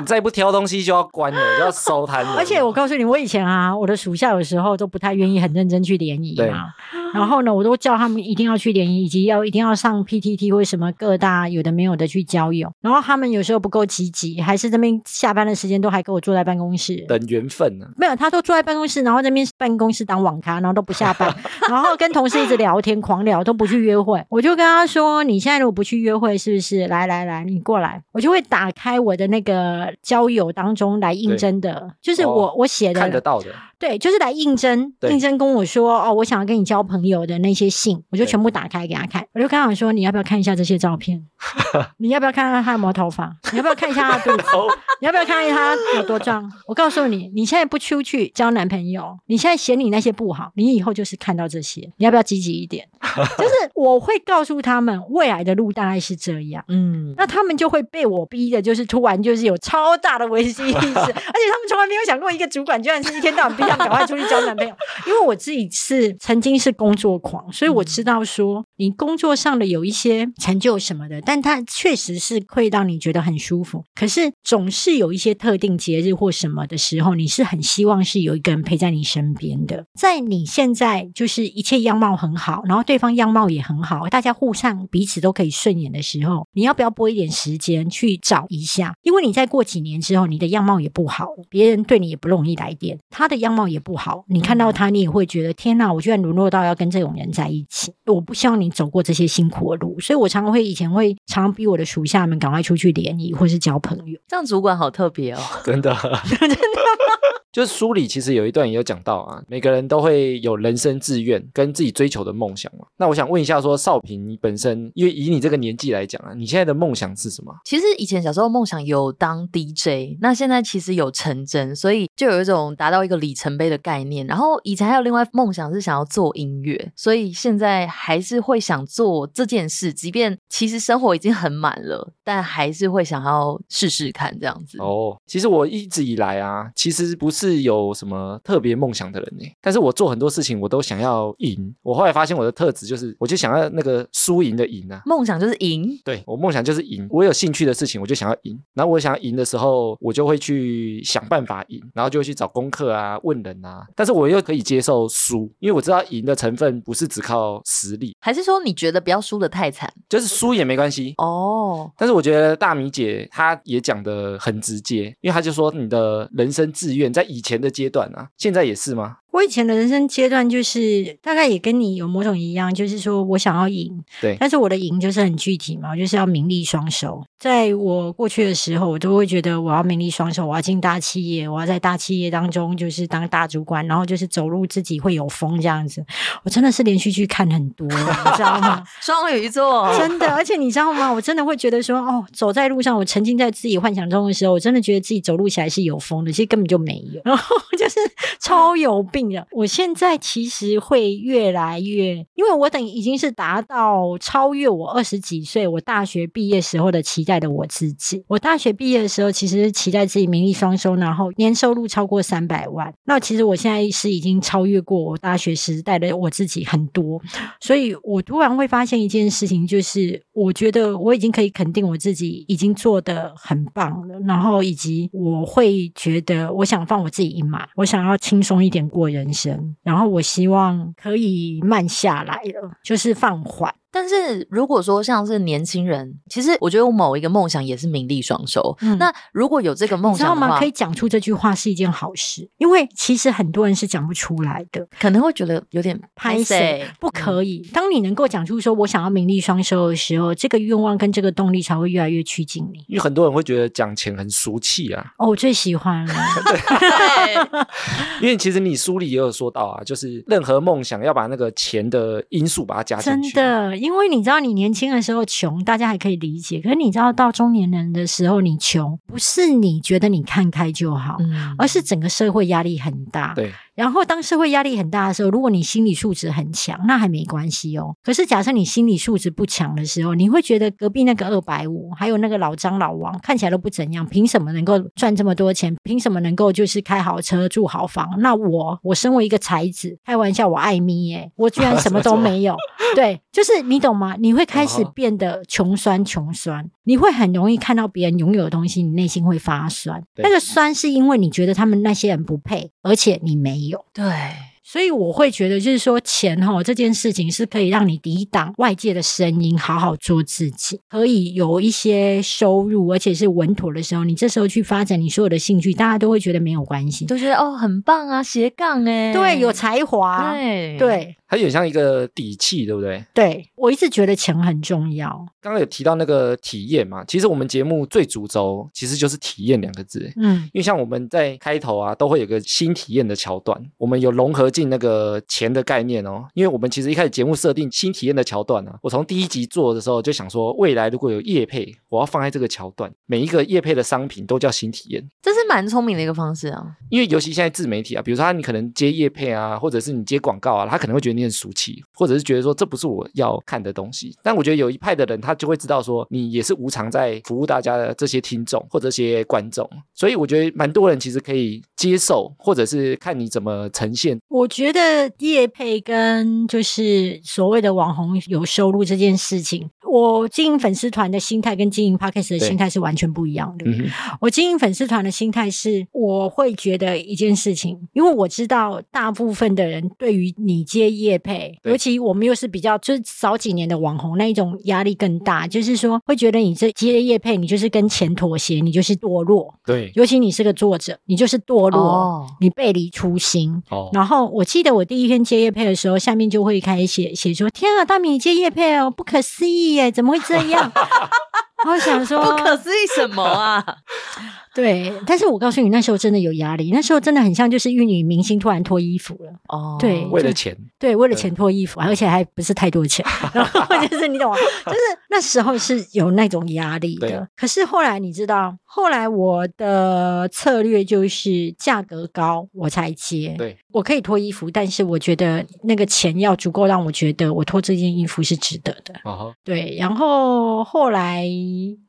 你再不挑东西就要关了，就要收摊了。而且我告诉你，我以前啊，我的属下有时候都不太愿意很认真去联谊对嘛。然后呢，我都叫他们一定要去联谊，以及要一定要上 PTT 或什么各大有的没有的去交友。然后他们有时候不够积极，还是这边下班的时间都还跟我坐在办公室。等缘分呢、没有，他都坐在办公室，然后这边办公室当网咖，然后都不下班，然后跟同事一直聊天，狂聊，都不去约会。我就跟他说：“你现在如果不去约会，是不是？来来来，你过来，我就会打开我的那个交友当中来应征的，就是我、哦我写的看得到的，对，就是来应征，应征跟我说哦，我想要跟你交朋友的那些信，我就全部打开给他看。我就跟他说，你要不要看一下这些照片？你要不要看看他有没有头发？你要不要看一下他的肚子？哦，你要不要看看他有多壮？我告诉你，你现在不出去交男朋友，你现在嫌你那些不好，你以后就是看到这些，你要不要积极一点？就是我会告诉他们，未来的路大概是这样。嗯，那他们就会被我逼的，就是突然就是有超大的危机意识，而且他们从来没有想过一个主管居然是一天到晚逼他们赶快出去交男朋友。因为我自己是曾经是工作狂，所以我知道说你工作上的有一些成就什么的，但他确实是会让你觉得很舒服。可是总是有一些特定节日或什么的时候，你是很希望是有一个人陪在你身边的。在你现在就是一切样貌很好，然后对方样貌也很好，大家互相彼此都可以顺眼的时候，你要不要拨一点时间去找一下？因为你再过几年之后，你的样貌也不好，别人对你也不容易来电，他的样貌也不好，你看到他，你也会觉得天哪，我居然沦落到要跟这种人在一起。我不希望你走过这些辛苦的路，所以我常常会以前会常常逼我的属下们赶快出去联谊或是交朋友。这样主管好特别哦。真的，真 的就是书里其实有一段也有讲到啊，每个人都会有人生志愿跟自己追求的梦想嘛。那我想问一下说少平，你本身因为以你这个年纪来讲啊，你现在的梦想是什么？其实以前小时候梦想有当 DJ，那现在其实有成真，所以就有一种达到一个里程碑的概念。然后以前还有另外梦想是想要做音乐，所以现在还是会想做这件事，即便其实生活已经很满了，但还是会想要试试看这样子。哦，其实我一直以来啊，其实不是有什么特别梦想的人呢，但是我做很多事情我都想要赢。我后来发现我的特质就是，我就想要那个输赢的赢啊。梦想就是赢，对我梦想就是赢，我有兴趣的事情我就想要赢，然后我想要赢的时候，我就会去想办法赢，然后就会去找功课啊、问人啊，但是我又可以接受输，因为我知道赢的成分不是只靠实力，还是说你觉得不要输的太惨就是输也没关系。哦？但是我觉得大米姐他也讲的很直接，因为他就说你的人生志愿在以前的阶段啊，现在也是吗？我以前的人生阶段就是大概也跟你有某种一样，就是说我想要赢，对但是我的赢就是很具体嘛，我就是要名利双收。在我过去的时候，我都会觉得我要名利双收，我要进大企业，我要在大企业当中就是当大主管，然后就是走路自己会有风这样子。我真的是连续剧看很多，你知道吗？双鱼座，真的，而且你知道吗？我真的会觉得说，哦，走在路上，我沉浸在自己幻想中的时候，我真的觉得自己走路起来是有风的，其实根本就没有，然后就是超有病我现在其实会越来越，因为我等已经是达到超越我二十几岁我大学毕业时候的期待的我自己。我大学毕业的时候，其实期待自己名利双收，然后年收入超过三百万。那其实我现在是已经超越过我大学时代的我自己很多。所以我突然会发现一件事情，就是我觉得我已经可以肯定我自己已经做得很棒了，然后以及我会觉得我想放我自己一马，我想要轻松一点过人生，然后我希望可以慢下来了，就是放缓。但是如果说像是年轻人，其实我觉得我某一个梦想也是名利双收。嗯那如果有这个梦你知道吗？想的话可，以讲出这句话是一件好事，因为其实很多人是讲不出来的。可能会觉得有点拍谁谁不可以？当你能够讲出说我想要名利双收的时候，这个愿望跟这个动力才会越来越趋近你。因为很多人会觉得讲钱很俗气啊，哦，我最喜欢了。对，因为其实你书里也有说到啊，就是任何梦想要把那个钱的因素把它加进真去。的，因为你知道，你年轻的时候穷，大家还可以理解。可是你知道，到中年人的时候，你穷，不是你觉得你看开就好，嗯而是整个社会压力很大。对，然后当社会压力很大的时候，如果你心理素质很强，那还没关系哦。可是假设你心理素质不强的时候，你会觉得隔壁那个二百五，还有那个老张老王看起来都不怎样，凭什么能够赚这么多钱？凭什么能够就是开好车、住好房？那我，我身为一个才子，开玩笑，我爱咪耶，我居然什么都没有。对，就是你懂吗？你会开始哦变得穷酸穷酸，你会很容易看到别人拥有的东西，你内心会发酸。那个酸是因为你觉得他们那些人不配，而且你没有。对，所以我会觉得，就是说钱哈这件事情是可以让你抵挡外界的声音，好好做自己，可以有一些收入，而且是稳妥的时候，你这时候去发展你所有的兴趣，大家都会觉得没有关系。都觉得哦很棒啊，斜杠哎，对，有才华，对。对它有点像一个底气，对不对？对，我一直觉得钱很重要。刚刚有提到那个体验嘛，其实我们节目最主轴其实就是体验两个字。嗯，因为像我们在开头啊，都会有个新体验的桥段，我们有融合进那个钱的概念哦。因为我们其实一开始节目设定新体验的桥段啊，我从第一集做的时候就想说，未来如果有业配，我要放在这个桥段，每一个业配的商品都叫新体验。这是蛮聪明的一个方式啊。因为尤其现在自媒体啊，比如说他你可能接业配啊，或者是你接广告啊，他可能会觉得你很俗气，或者是觉得说这不是我要看的东西。但我觉得有一派的人，他就会知道说你也是无偿在服务大家的这些听众或者这些观众，所以我觉得蛮多人其实可以接受，或者是看你怎么呈现。我觉得叶配跟就是所谓的网红有收入这件事情，我经营粉丝团的心态跟经营 podcast 的心态是完全不一样的。嗯，我经营粉丝团的心态是，我会觉得一件事情，因为我知道大部分的人对于你接业配，对尤其我们又是比较就是早几年的网红，那一种压力更大，就是说会觉得你这接业配，你就是跟钱妥协，你就是堕落，对，尤其你是个作者，你就是堕落，哦你背离初心。哦，然后我记得我第一天接叶配的时候，下面就会开始写写说：“天啊，大米你接叶配哦，不可思议耶，怎么会这样？” 我想说，不可思议什么啊？对，但是我告诉你，那时候真的有压力，那时候真的很像就是玉女明星突然脱衣服了，哦，对为了钱，对，为了钱脱衣服，而且还不是太多钱，然后就是你懂吗？就是那时候是有那种压力的。可是后来你知道，后来我的策略就是价格高我才接，对，我可以脱衣服，但是我觉得那个钱要足够让我觉得我脱这件衣服是值得的。哦，对，然后后来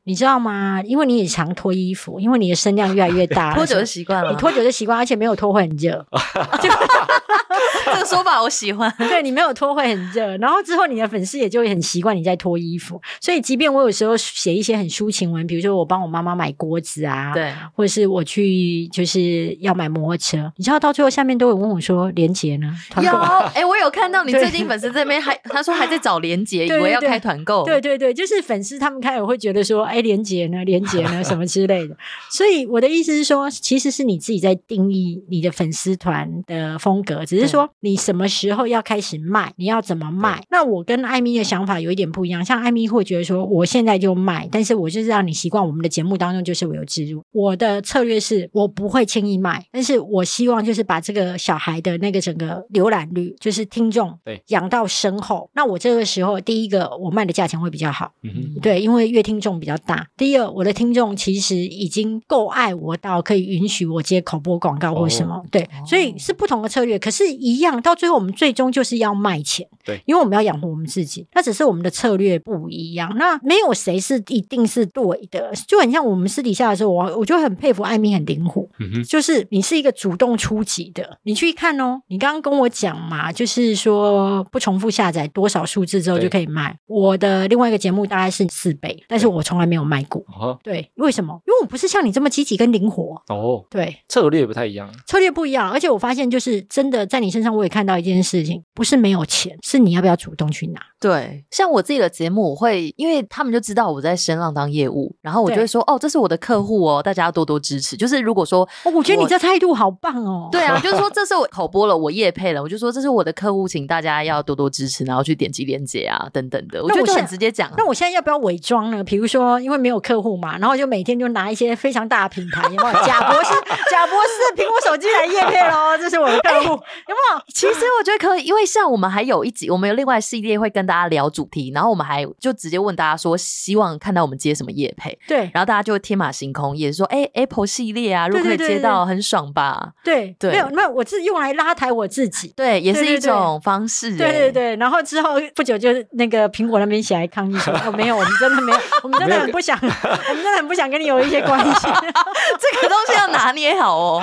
你知道吗？因为你也常脱衣服，因为你的身量越来越大，脱久所以就习惯了。你脱久就习惯，而且没有脱会很热。这个说法我喜欢。对你没有脱会很热，然后之后你的粉丝也就会很习惯你在脱衣服，所以即便我有时候写一些很抒情文，比如说我帮我妈妈买锅子啊，，对，或者是我去就是要买摩托车，你知道到最后下面都有问我说连杰呢？团有购 哎、我有看到你最近粉丝这边还他说还在找连杰，以为要开团购。对对对，就是粉丝他们开始会觉得说，哎，连杰呢，连杰呢，什么之类的。所以我的意思是说，其实是你自己在定义你的粉丝团的风格，只是说你什么时候要开始卖，你要怎么卖。那我跟艾米的想法有一点不一样，像艾米会觉得说，我现在就卖，但是我就是让你习惯我们的节目当中就是我有植入。我的策略是我不会轻易卖，但是我希望就是把这个小孩的那个整个浏览率，就是听众对养到深厚。那我这个时候，第一个我卖的价钱会比较好。嗯哼，对，因为月听众比较大。第二，我的听众其实已经够爱我到可以允许我接口播广告或什么。对，所以是不同的策略，可是一样，到最后我们最终就是要卖钱。对，因为我们要养活我们自己，那只是我们的策略不一样。那没有谁是一定是对的，就很像我们私底下的时候，我我就很佩服艾米很灵活。嗯哼，就是你是一个主动出击的，你去看哦。你刚刚跟我讲嘛，就是说不重复下载多少数字之后就可以卖。我的另外一个节目大概是四倍，但是我从来没有卖过。哦，对，为什么？因为我不是像你这么积极跟灵活。哦，对，策略不太一样，策略不一样，而且我发现就是真的在你身上，我也看到一件事情，不是没有钱，是你要不要主动去拿。对，像我自己的节目，我会因为他们就知道我在声浪当业务，然后我就会说哦，这是我的客户哦，大家要多多支持。就是如果说哦，我觉得你这态度好棒哦。对啊，就是说这是我口播了，我业配了，我就说这是我的客户，请大家要多多支持，然后去点击链接啊，等等的，我觉得就很直接讲啊。那我现在要不要伪装呢？比如说，因为没有客户嘛，然后就每天就拿一些非常大的品牌，有没有？贾博士，贾博士的苹果手机来夜配喽，这是我的客户，有没有？其实我觉得可以，因为像我们还有一集，我们有另外系列会跟大家聊主题，然后我们还就直接问大家说，希望看到我们接什么业配，对然后大家就会天马行空，也说，哎，Apple 系列啊，如果可以接到，很爽吧？对对没有，没有我是用来拉抬我自己。对，也是一种方式、对哎对对，然后之后不久就那个苹果那边起来抗议说，哦，没有，我们真的没有，我们真的很不想，我们真的很不想跟你有一些关系。这个东西要拿捏好哦，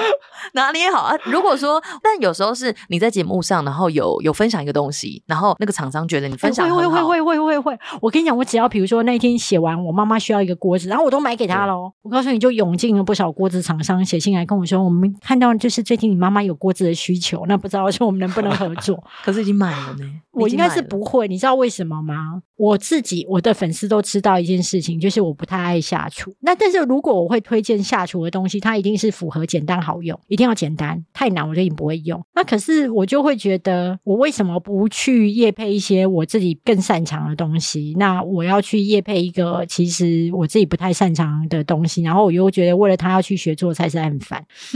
拿捏好啊。如果说，但有时候是你在节目上，然后有有分享一个东西，然后那个厂商觉得你分享哎会，会会会会会会，我跟你讲，我只要比如说那一天写完，我妈妈需要一个锅子，然后我都买给她喽。我告诉你就涌进了不少锅子厂商写信来跟我说，我们看到就是最近你妈妈有锅子的需求，那不知道说我们能不能合作？可是已经买了呢。我应该是不会，你知道为什么吗？我自己我的粉丝都知道一件事情，就是我不太爱下厨。那但是如果我会推荐下厨的东西，它一定是符合简单好用，一定要简单，太难我就已经不会用。那可是我就会觉得，我为什么不去夜配一些我自己更擅长的东西？那我要去夜配一个其实我自己不太擅长的东西，然后我又觉得为了他要去学做菜是很烦。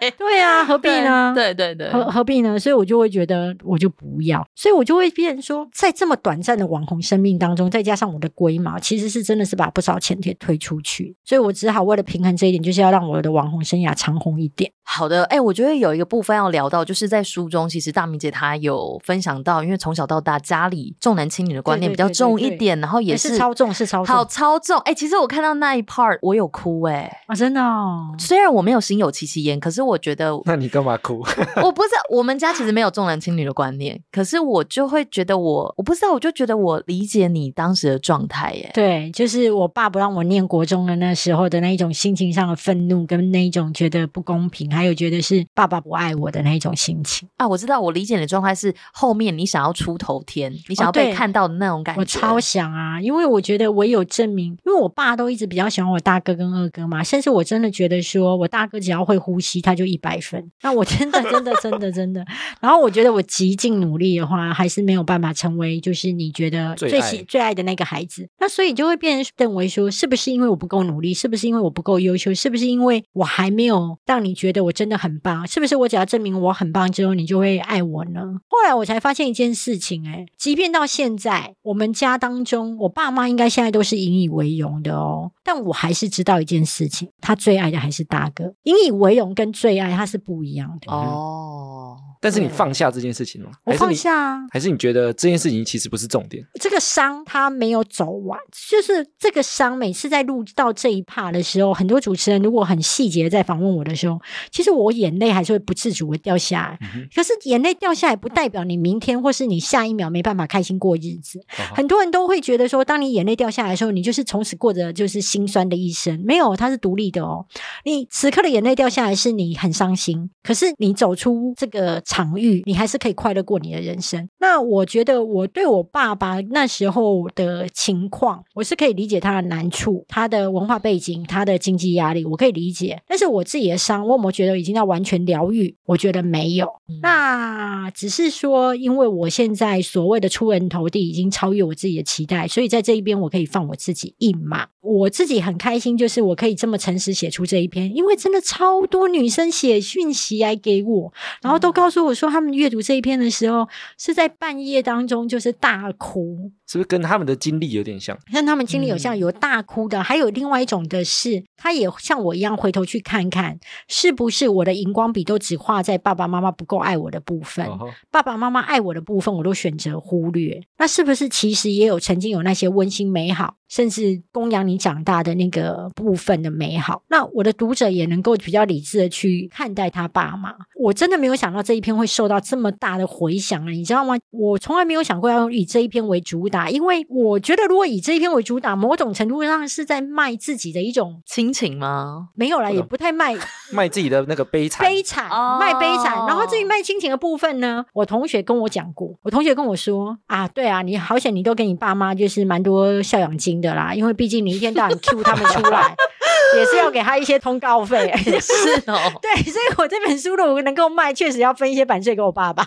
对 对啊，何必呢？对对对，何何必呢？所以我就会觉得我就不要，所以我就会变成说，在这么短暂的网红生命当中，再加上我的龟毛，其实是真的是把不少钱给推出去，所以我只好为了平衡这一点，就是要让我的网红生涯长红一点。好的，哎、我觉得有一个部分要聊到，就是在书中，其实大明姐她有分享到，因为从小到大家里重男轻女的观念比较对对对对重一点，然后也是超重，是超重好超重。哎、其实我看到那一 part 我有哭哎、啊，真的、哦。虽然我没有心有戚戚焉，可是我觉得那你干嘛哭？我不是我们家其实没有重男轻女的观念，可是我就会觉得我我不知道，我就觉得我理解你当时的状态耶。对，就是我爸不让我念国中的那时候的那一种心情上的愤怒，跟那一种觉得不公平，还有觉得是爸爸不爱我的那一种心情。啊，我知道，我理解你的状态是后面你想要出头天，你想要被看到的那种感觉。我超想啊，因为我觉得我有证明，因为我爸都一直比较喜欢我大哥跟二哥嘛，甚至我真的觉得说我大哥只要会呼吸，他就一百分。那我真的真的真的真的，然后我觉得我极尽努力的话，还是没有办法成为就是你觉得最喜最爱的那个孩子。那所以就会变成认为说，是不是因为我不够努力？是不是因为我不够优秀？是不是因为我还没有让你觉得我真的很棒？是不是我只要证明我很棒之后，你就会爱我呢？后来我才发现一件事情、哎，即便到现在，我们家当中，我爸妈应该现在都是引以为荣的哦，但我还是知道一件事情，他最爱的还是大哥。引以为荣跟最爱他是不一样的。哦，但是你放下这件事情了吗？我放下啊，还是你觉得这件事情其实不是重点？这个伤他没有走完，就是这个伤。每次在录到这一趴的时候，很多主持人如果很细节地在访问我的时候，其实我眼泪还是会不自主的掉下来。嗯可是眼泪掉下来，不代表你明天或是你下一秒没办法开心过日子。很多人都会觉得说，当你眼泪掉下来的时候，你就是从此过着就是心酸的一生。没有，它是独立的哦。你此刻的眼泪掉下来，是你很伤心，可是你走出这个场域，你还是可以快乐过你的人生。那我觉得我对我爸爸那时候的情况，我是可以理解他的难处，他的文化背景，他的经济压力，我可以理解。但是我自己的伤，我有没有觉得已经要完全疗愈？我觉得没有。那只是说，因为我现在所谓的出人头地已经超越我自己的期待，所以在这一边我可以放我自己一马。我自己很开心，就是我可以这么诚实写出这一篇，因为真的超多女生写讯息来给我，然后都告诉我说，他们阅读这一篇的时候是在半夜当中就是大哭，是不是跟他们的经历有点像？像他们经历有像嗯有大哭的，还有另外一种的是，他也像我一样回头去看看，是不是我的荧光笔都只画在爸爸妈妈不够爱我的部分，哦爸爸妈妈爱我的部分，我都选择忽略。那是不是其实也有曾经有那些温馨美好，甚至供养你长大的那个部分的美好？那我的读者也能够比较理智的去看待他爸妈。我真的没有想到这一篇会受到这么大的回响啊！你知道吗？我从来没有想过要以这一篇为主打，因为我觉得如果以这一篇为主打，某种程度上是在卖自己的一种亲情吗？没有啦，也不太卖 卖自己的那个悲惨，悲惨，哦卖悲惨。然后至于卖亲情的部分呢，我同学跟我讲过，我同学跟我说啊，对啊，你好险，你都给你爸妈就是蛮多孝养金的啦，因为毕竟你一天到晚 Q 他们出来，也是要给他一些通告费。也是哦，对，所以我这本书如果能够卖，确实要分一些版税给我爸爸。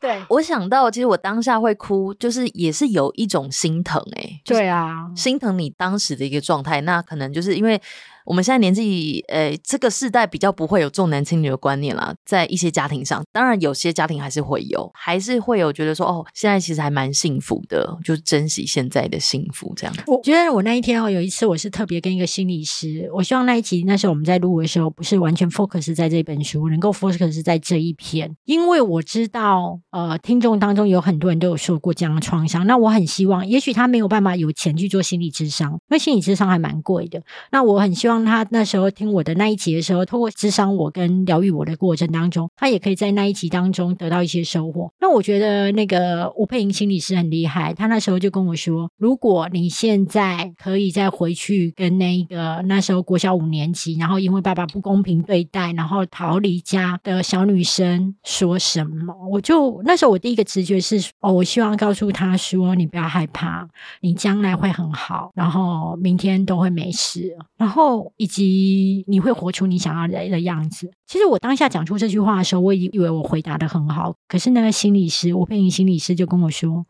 对，我想到，其实我当下会哭，就是也是有一种心疼、欸，就是对啊，心疼你当时的一个状态。那可能就是因为我们现在年纪，呃，这个世代比较不会有重男轻女的观念啦，在一些家庭上，当然有些家庭还是会有，还是会有觉得说，哦，现在其实还蛮幸福的，就珍惜现在的幸福这样。我觉得我那一天哦，有一次我是特别跟一个心理师，我希望那一集那时候我们在录的时候，不是完全 focus 在这本书，能够 focus 在这一篇，因为我知道，呃，听众当中有很多人都有受过这样的创伤，那我很希望，也许他没有办法有钱去做心理智商，因为心理智商还蛮贵的，那我很希望望他那时候听我的那一集的时候，透过智商我跟疗愈我的过程当中，他也可以在那一集当中得到一些收获。那我觉得那个吴佩莹心理师很厉害，他那时候就跟我说，如果你现在可以再回去跟那个那时候国小五年级，然后因为爸爸不公平对待，然后逃离家的小女生说什么，我就那时候我第一个直觉是，哦，我希望告诉他说，你不要害怕，你将来会很好，然后明天都会没事，然后以及你会活出你想要的的样子。其实我当下讲出这句话的时候，我已经以为我回答的很好，可是那个心理师，我配音心理师就跟我说。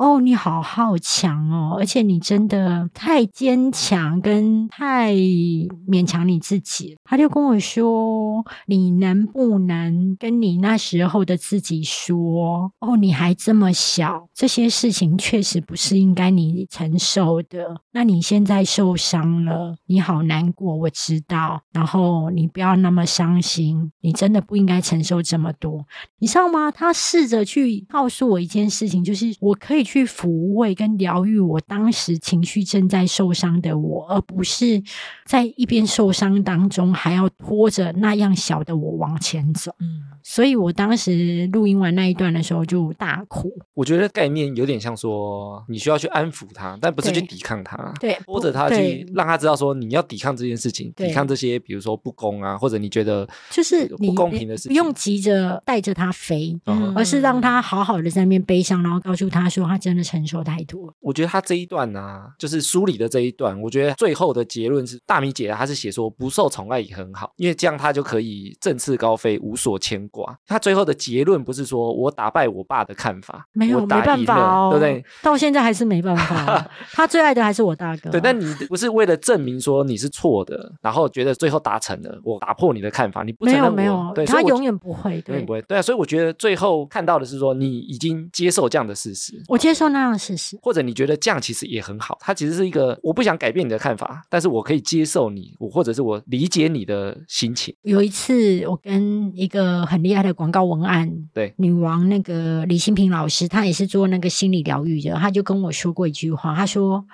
哦，你好好强哦，而且你真的太坚强，跟太勉强你自己。他就跟我说：“你能不能跟你那时候的自己说，哦，你还这么小，这些事情确实不是应该你承受的。那你现在受伤了，你好难过，我知道。然后你不要那么伤心，你真的不应该承受这么多，你知道吗？他试着去告诉我一件事情，就是我可以。去抚慰跟疗愈我当时情绪正在受伤的我，而不是在一边受伤当中还要拖着那样小的我往前走。所以我当时录音完那一段的时候就大哭。我觉得概念有点像说，你需要去安抚他，但不是去抵抗他，对，或者他去让他知道说你要抵抗这件事情，抵抗这些比如说不公啊，或者你觉得就是不公平的事情，不用急着带着他飞，而是让他好好的在那边悲伤，然后告诉他说他。真的承受太多。我觉得他这一段呢，就是梳理的这一段，我觉得最后的结论是，大米姐她是写说不受宠爱也很好，因为这样她就可以振翅高飞，无所牵挂。他最后的结论不是说我打败我爸的看法，没有没办法哦，对不对？到现在还是没办法。他最爱的还是我大哥。对，但你不是为了证明说你是错的，然后觉得最后达成了，我打破你的看法，你不没有没有，对他永远不会，永远不会。对啊，所以我觉得最后看到的是说你已经接受这样的事实。我接。接受那样的事实，或者你觉得这样其实也很好，他其实是一个我不想改变你的看法，但是我可以接受你，我或者是我理解你的心情。有一次，我跟一个很厉害的广告文案对女王那个李新平老师，他也是做那个心理疗愈的，他就跟我说过一句话，他说：“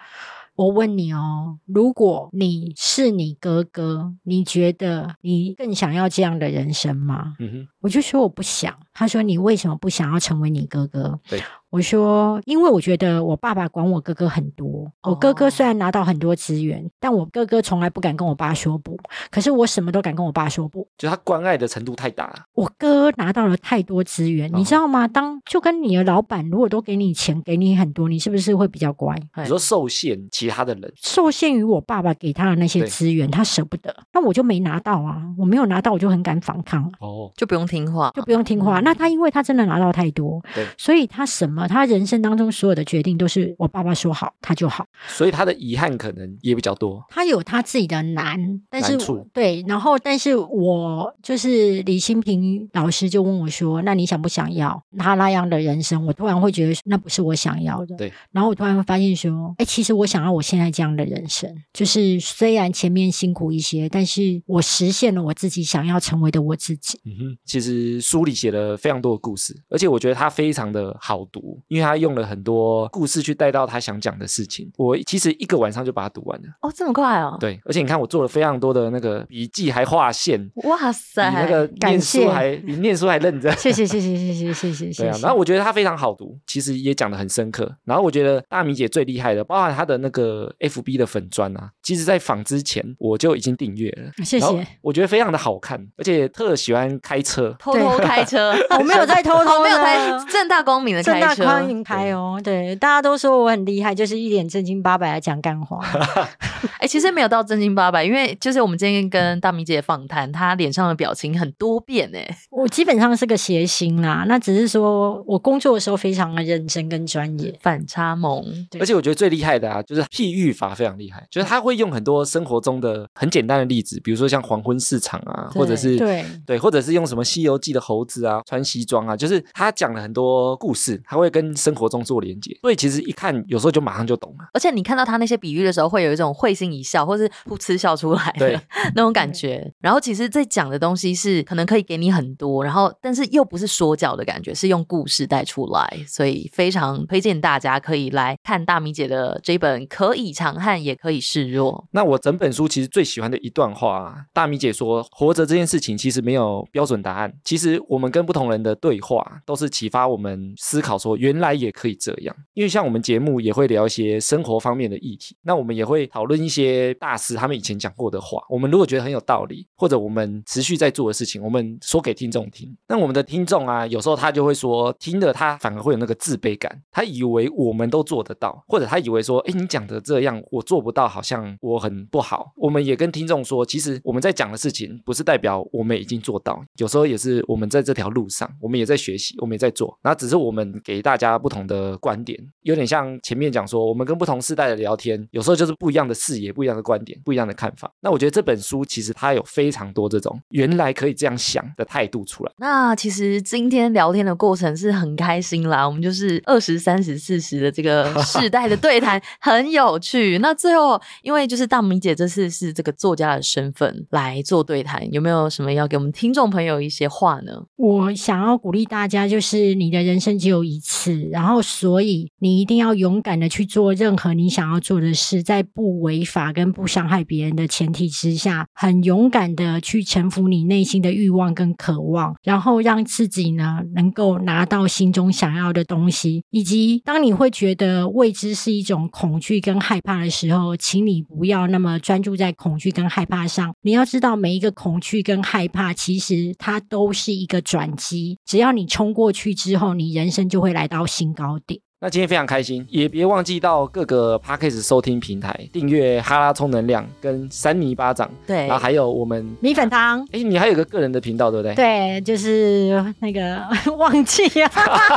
我问你哦，如果你是你哥哥，你觉得你更想要这样的人生吗？”嗯哼，我就说我不想。他说：“你为什么不想要成为你哥哥？”对。我说，因为我觉得我爸爸管我哥哥很多。我哥哥虽然拿到很多资源，但我哥哥从来不敢跟我爸说不。可是我什么都敢跟我爸说不，就他关爱的程度太大了。我哥拿到了太多资源，你知道吗？当就跟你的老板如果都给你钱，给你很多，你是不是会比较乖？你说受限其他的人，受限于我爸爸给他的那些资源，他舍不得。那我就没拿到啊，我没有拿到，我就很敢反抗。哦，就不用听话，就不用听话。那他因为他真的拿到太多，对，所以他什么？他人生当中所有的决定都是我爸爸说好，他就好，所以他的遗憾可能也比较多。他有他自己的难，但是对，然后但是我就是李新平老师就问我说：“那你想不想要他那样的人生？”我突然会觉得那不是我想要的。对，然后我突然会发现说：“哎，其实我想要我现在这样的人生，就是虽然前面辛苦一些，但是我实现了我自己想要成为的我自己。”嗯哼，其实书里写了非常多的故事，而且我觉得他非常的好读，因为他用了很多故事去带到他想讲的事情。我其实一个晚上就把它读完了。哦，这么快哦？对，而且你看，我做了非常多的那个笔记，还划线。哇塞！比那个念书还比念书还认真。谢谢谢谢谢谢谢谢谢。对啊，然后我觉得他非常好读，其实也讲的很深刻。然后我觉得大米姐最厉害的，包含她的那个 FB 的粉砖啊，其实在访之前我就已经订阅了。谢谢。我觉得非常的好看，而且特喜欢开车，偷偷开车。我没有在偷偷，没有在正大光明的开车，正大光明开哦。对，大家都说我很厉害，就是一脸正经八百来讲干话。哎，其实没有到正经八百，因为就是我们今天跟大明姐访谈，她脸上的表情很多变哎。我基本上是个谐星啦，那只是说我工作的时候非常的认真跟专业，反差萌。而且我觉得最厉害的啊，就是譬喻法非常厉害，就是他会用很多生活中的很简单的例子，比如说像黄昏市场啊，或者是对对，或者是用什么《西游记》的猴子啊。穿西装啊，就是他讲了很多故事，他会跟生活中做连接，所以其实一看有时候就马上就懂了。而且你看到他那些比喻的时候，会有一种会心一笑，或是噗嗤笑出来的 那种感觉。然后其实，这讲的东西是可能可以给你很多，然后但是又不是说教的感觉，是用故事带出来，所以非常推荐大家可以来看大米姐的这本《可以强悍，也可以示弱》。那我整本书其实最喜欢的一段话、啊，大米姐说：“活着这件事情其实没有标准答案，其实我们跟不同人的对话都是启发我们思考，说原来也可以这样。因为像我们节目也会聊一些生活方面的议题，那我们也会讨论一些大师他们以前讲过的话。我们如果觉得很有道理，或者我们持续在做的事情，我们说给听众听。那我们的听众啊，有时候他就会说，听了他反而会有那个自卑感，他以为我们都做得到，或者他以为说，哎，你讲的这样，我做不到，好像我很不好。我们也跟听众说，其实我们在讲的事情，不是代表我们已经做到，有时候也是我们在这条路上，我们也在学习，我们也在做，然后只是我们给大家不同的观点，有点像前面讲说，我们跟不同世代的聊天，有时候就是不一样的视野、不一样的观点、不一样的看法。那我觉得这本书其实它有非常多这种原来可以这样想的态度出来。那其实今天聊天的过程是很开心啦，我们就是二十三十四十的这个 世代的对谈，很有趣。那最后，因为就是大明姐这次是这个作家的身份来做对谈，有没有什么要给我们听众朋友一些话呢？我想要鼓励大家，就是你的人生只有一次，然后所以你一定要勇敢的去做任何你想要做的事，在不违法跟不伤害别人的前提之下，很勇敢的去臣服你内心的欲望跟渴望，然后让自己呢能够拿到心中想要的东西，以及当你会觉得未知是一种恐惧跟害怕的时候，请你不要那么专注在恐惧跟害怕上。你要知道，每一个恐惧跟害怕，其实它都是一个转机。只要你冲过去之后，你人生就会来到新高点。那今天非常开心，也别忘记到各个 p a c k a g e 收听平台订阅哈拉充能量跟三米巴掌，对然后还有我们，米粉汤，哎，你还有个个人的频道对不对？对，就是那个 忘记啊，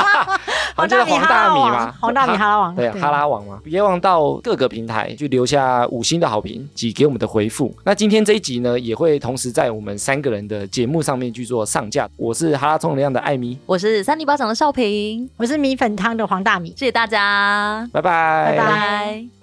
好像叫黄大米嘛，黄大米哈拉王，对，哈拉网嘛，别忘到各个平台去留下五星的好评及给我们的回复。那今天这一集呢，也会同时在我们三个人的节目上面去做上架。我是哈拉充能量的艾米，我是三米巴掌的少平，我是米粉汤的黄大米。谢谢大家，拜拜，拜拜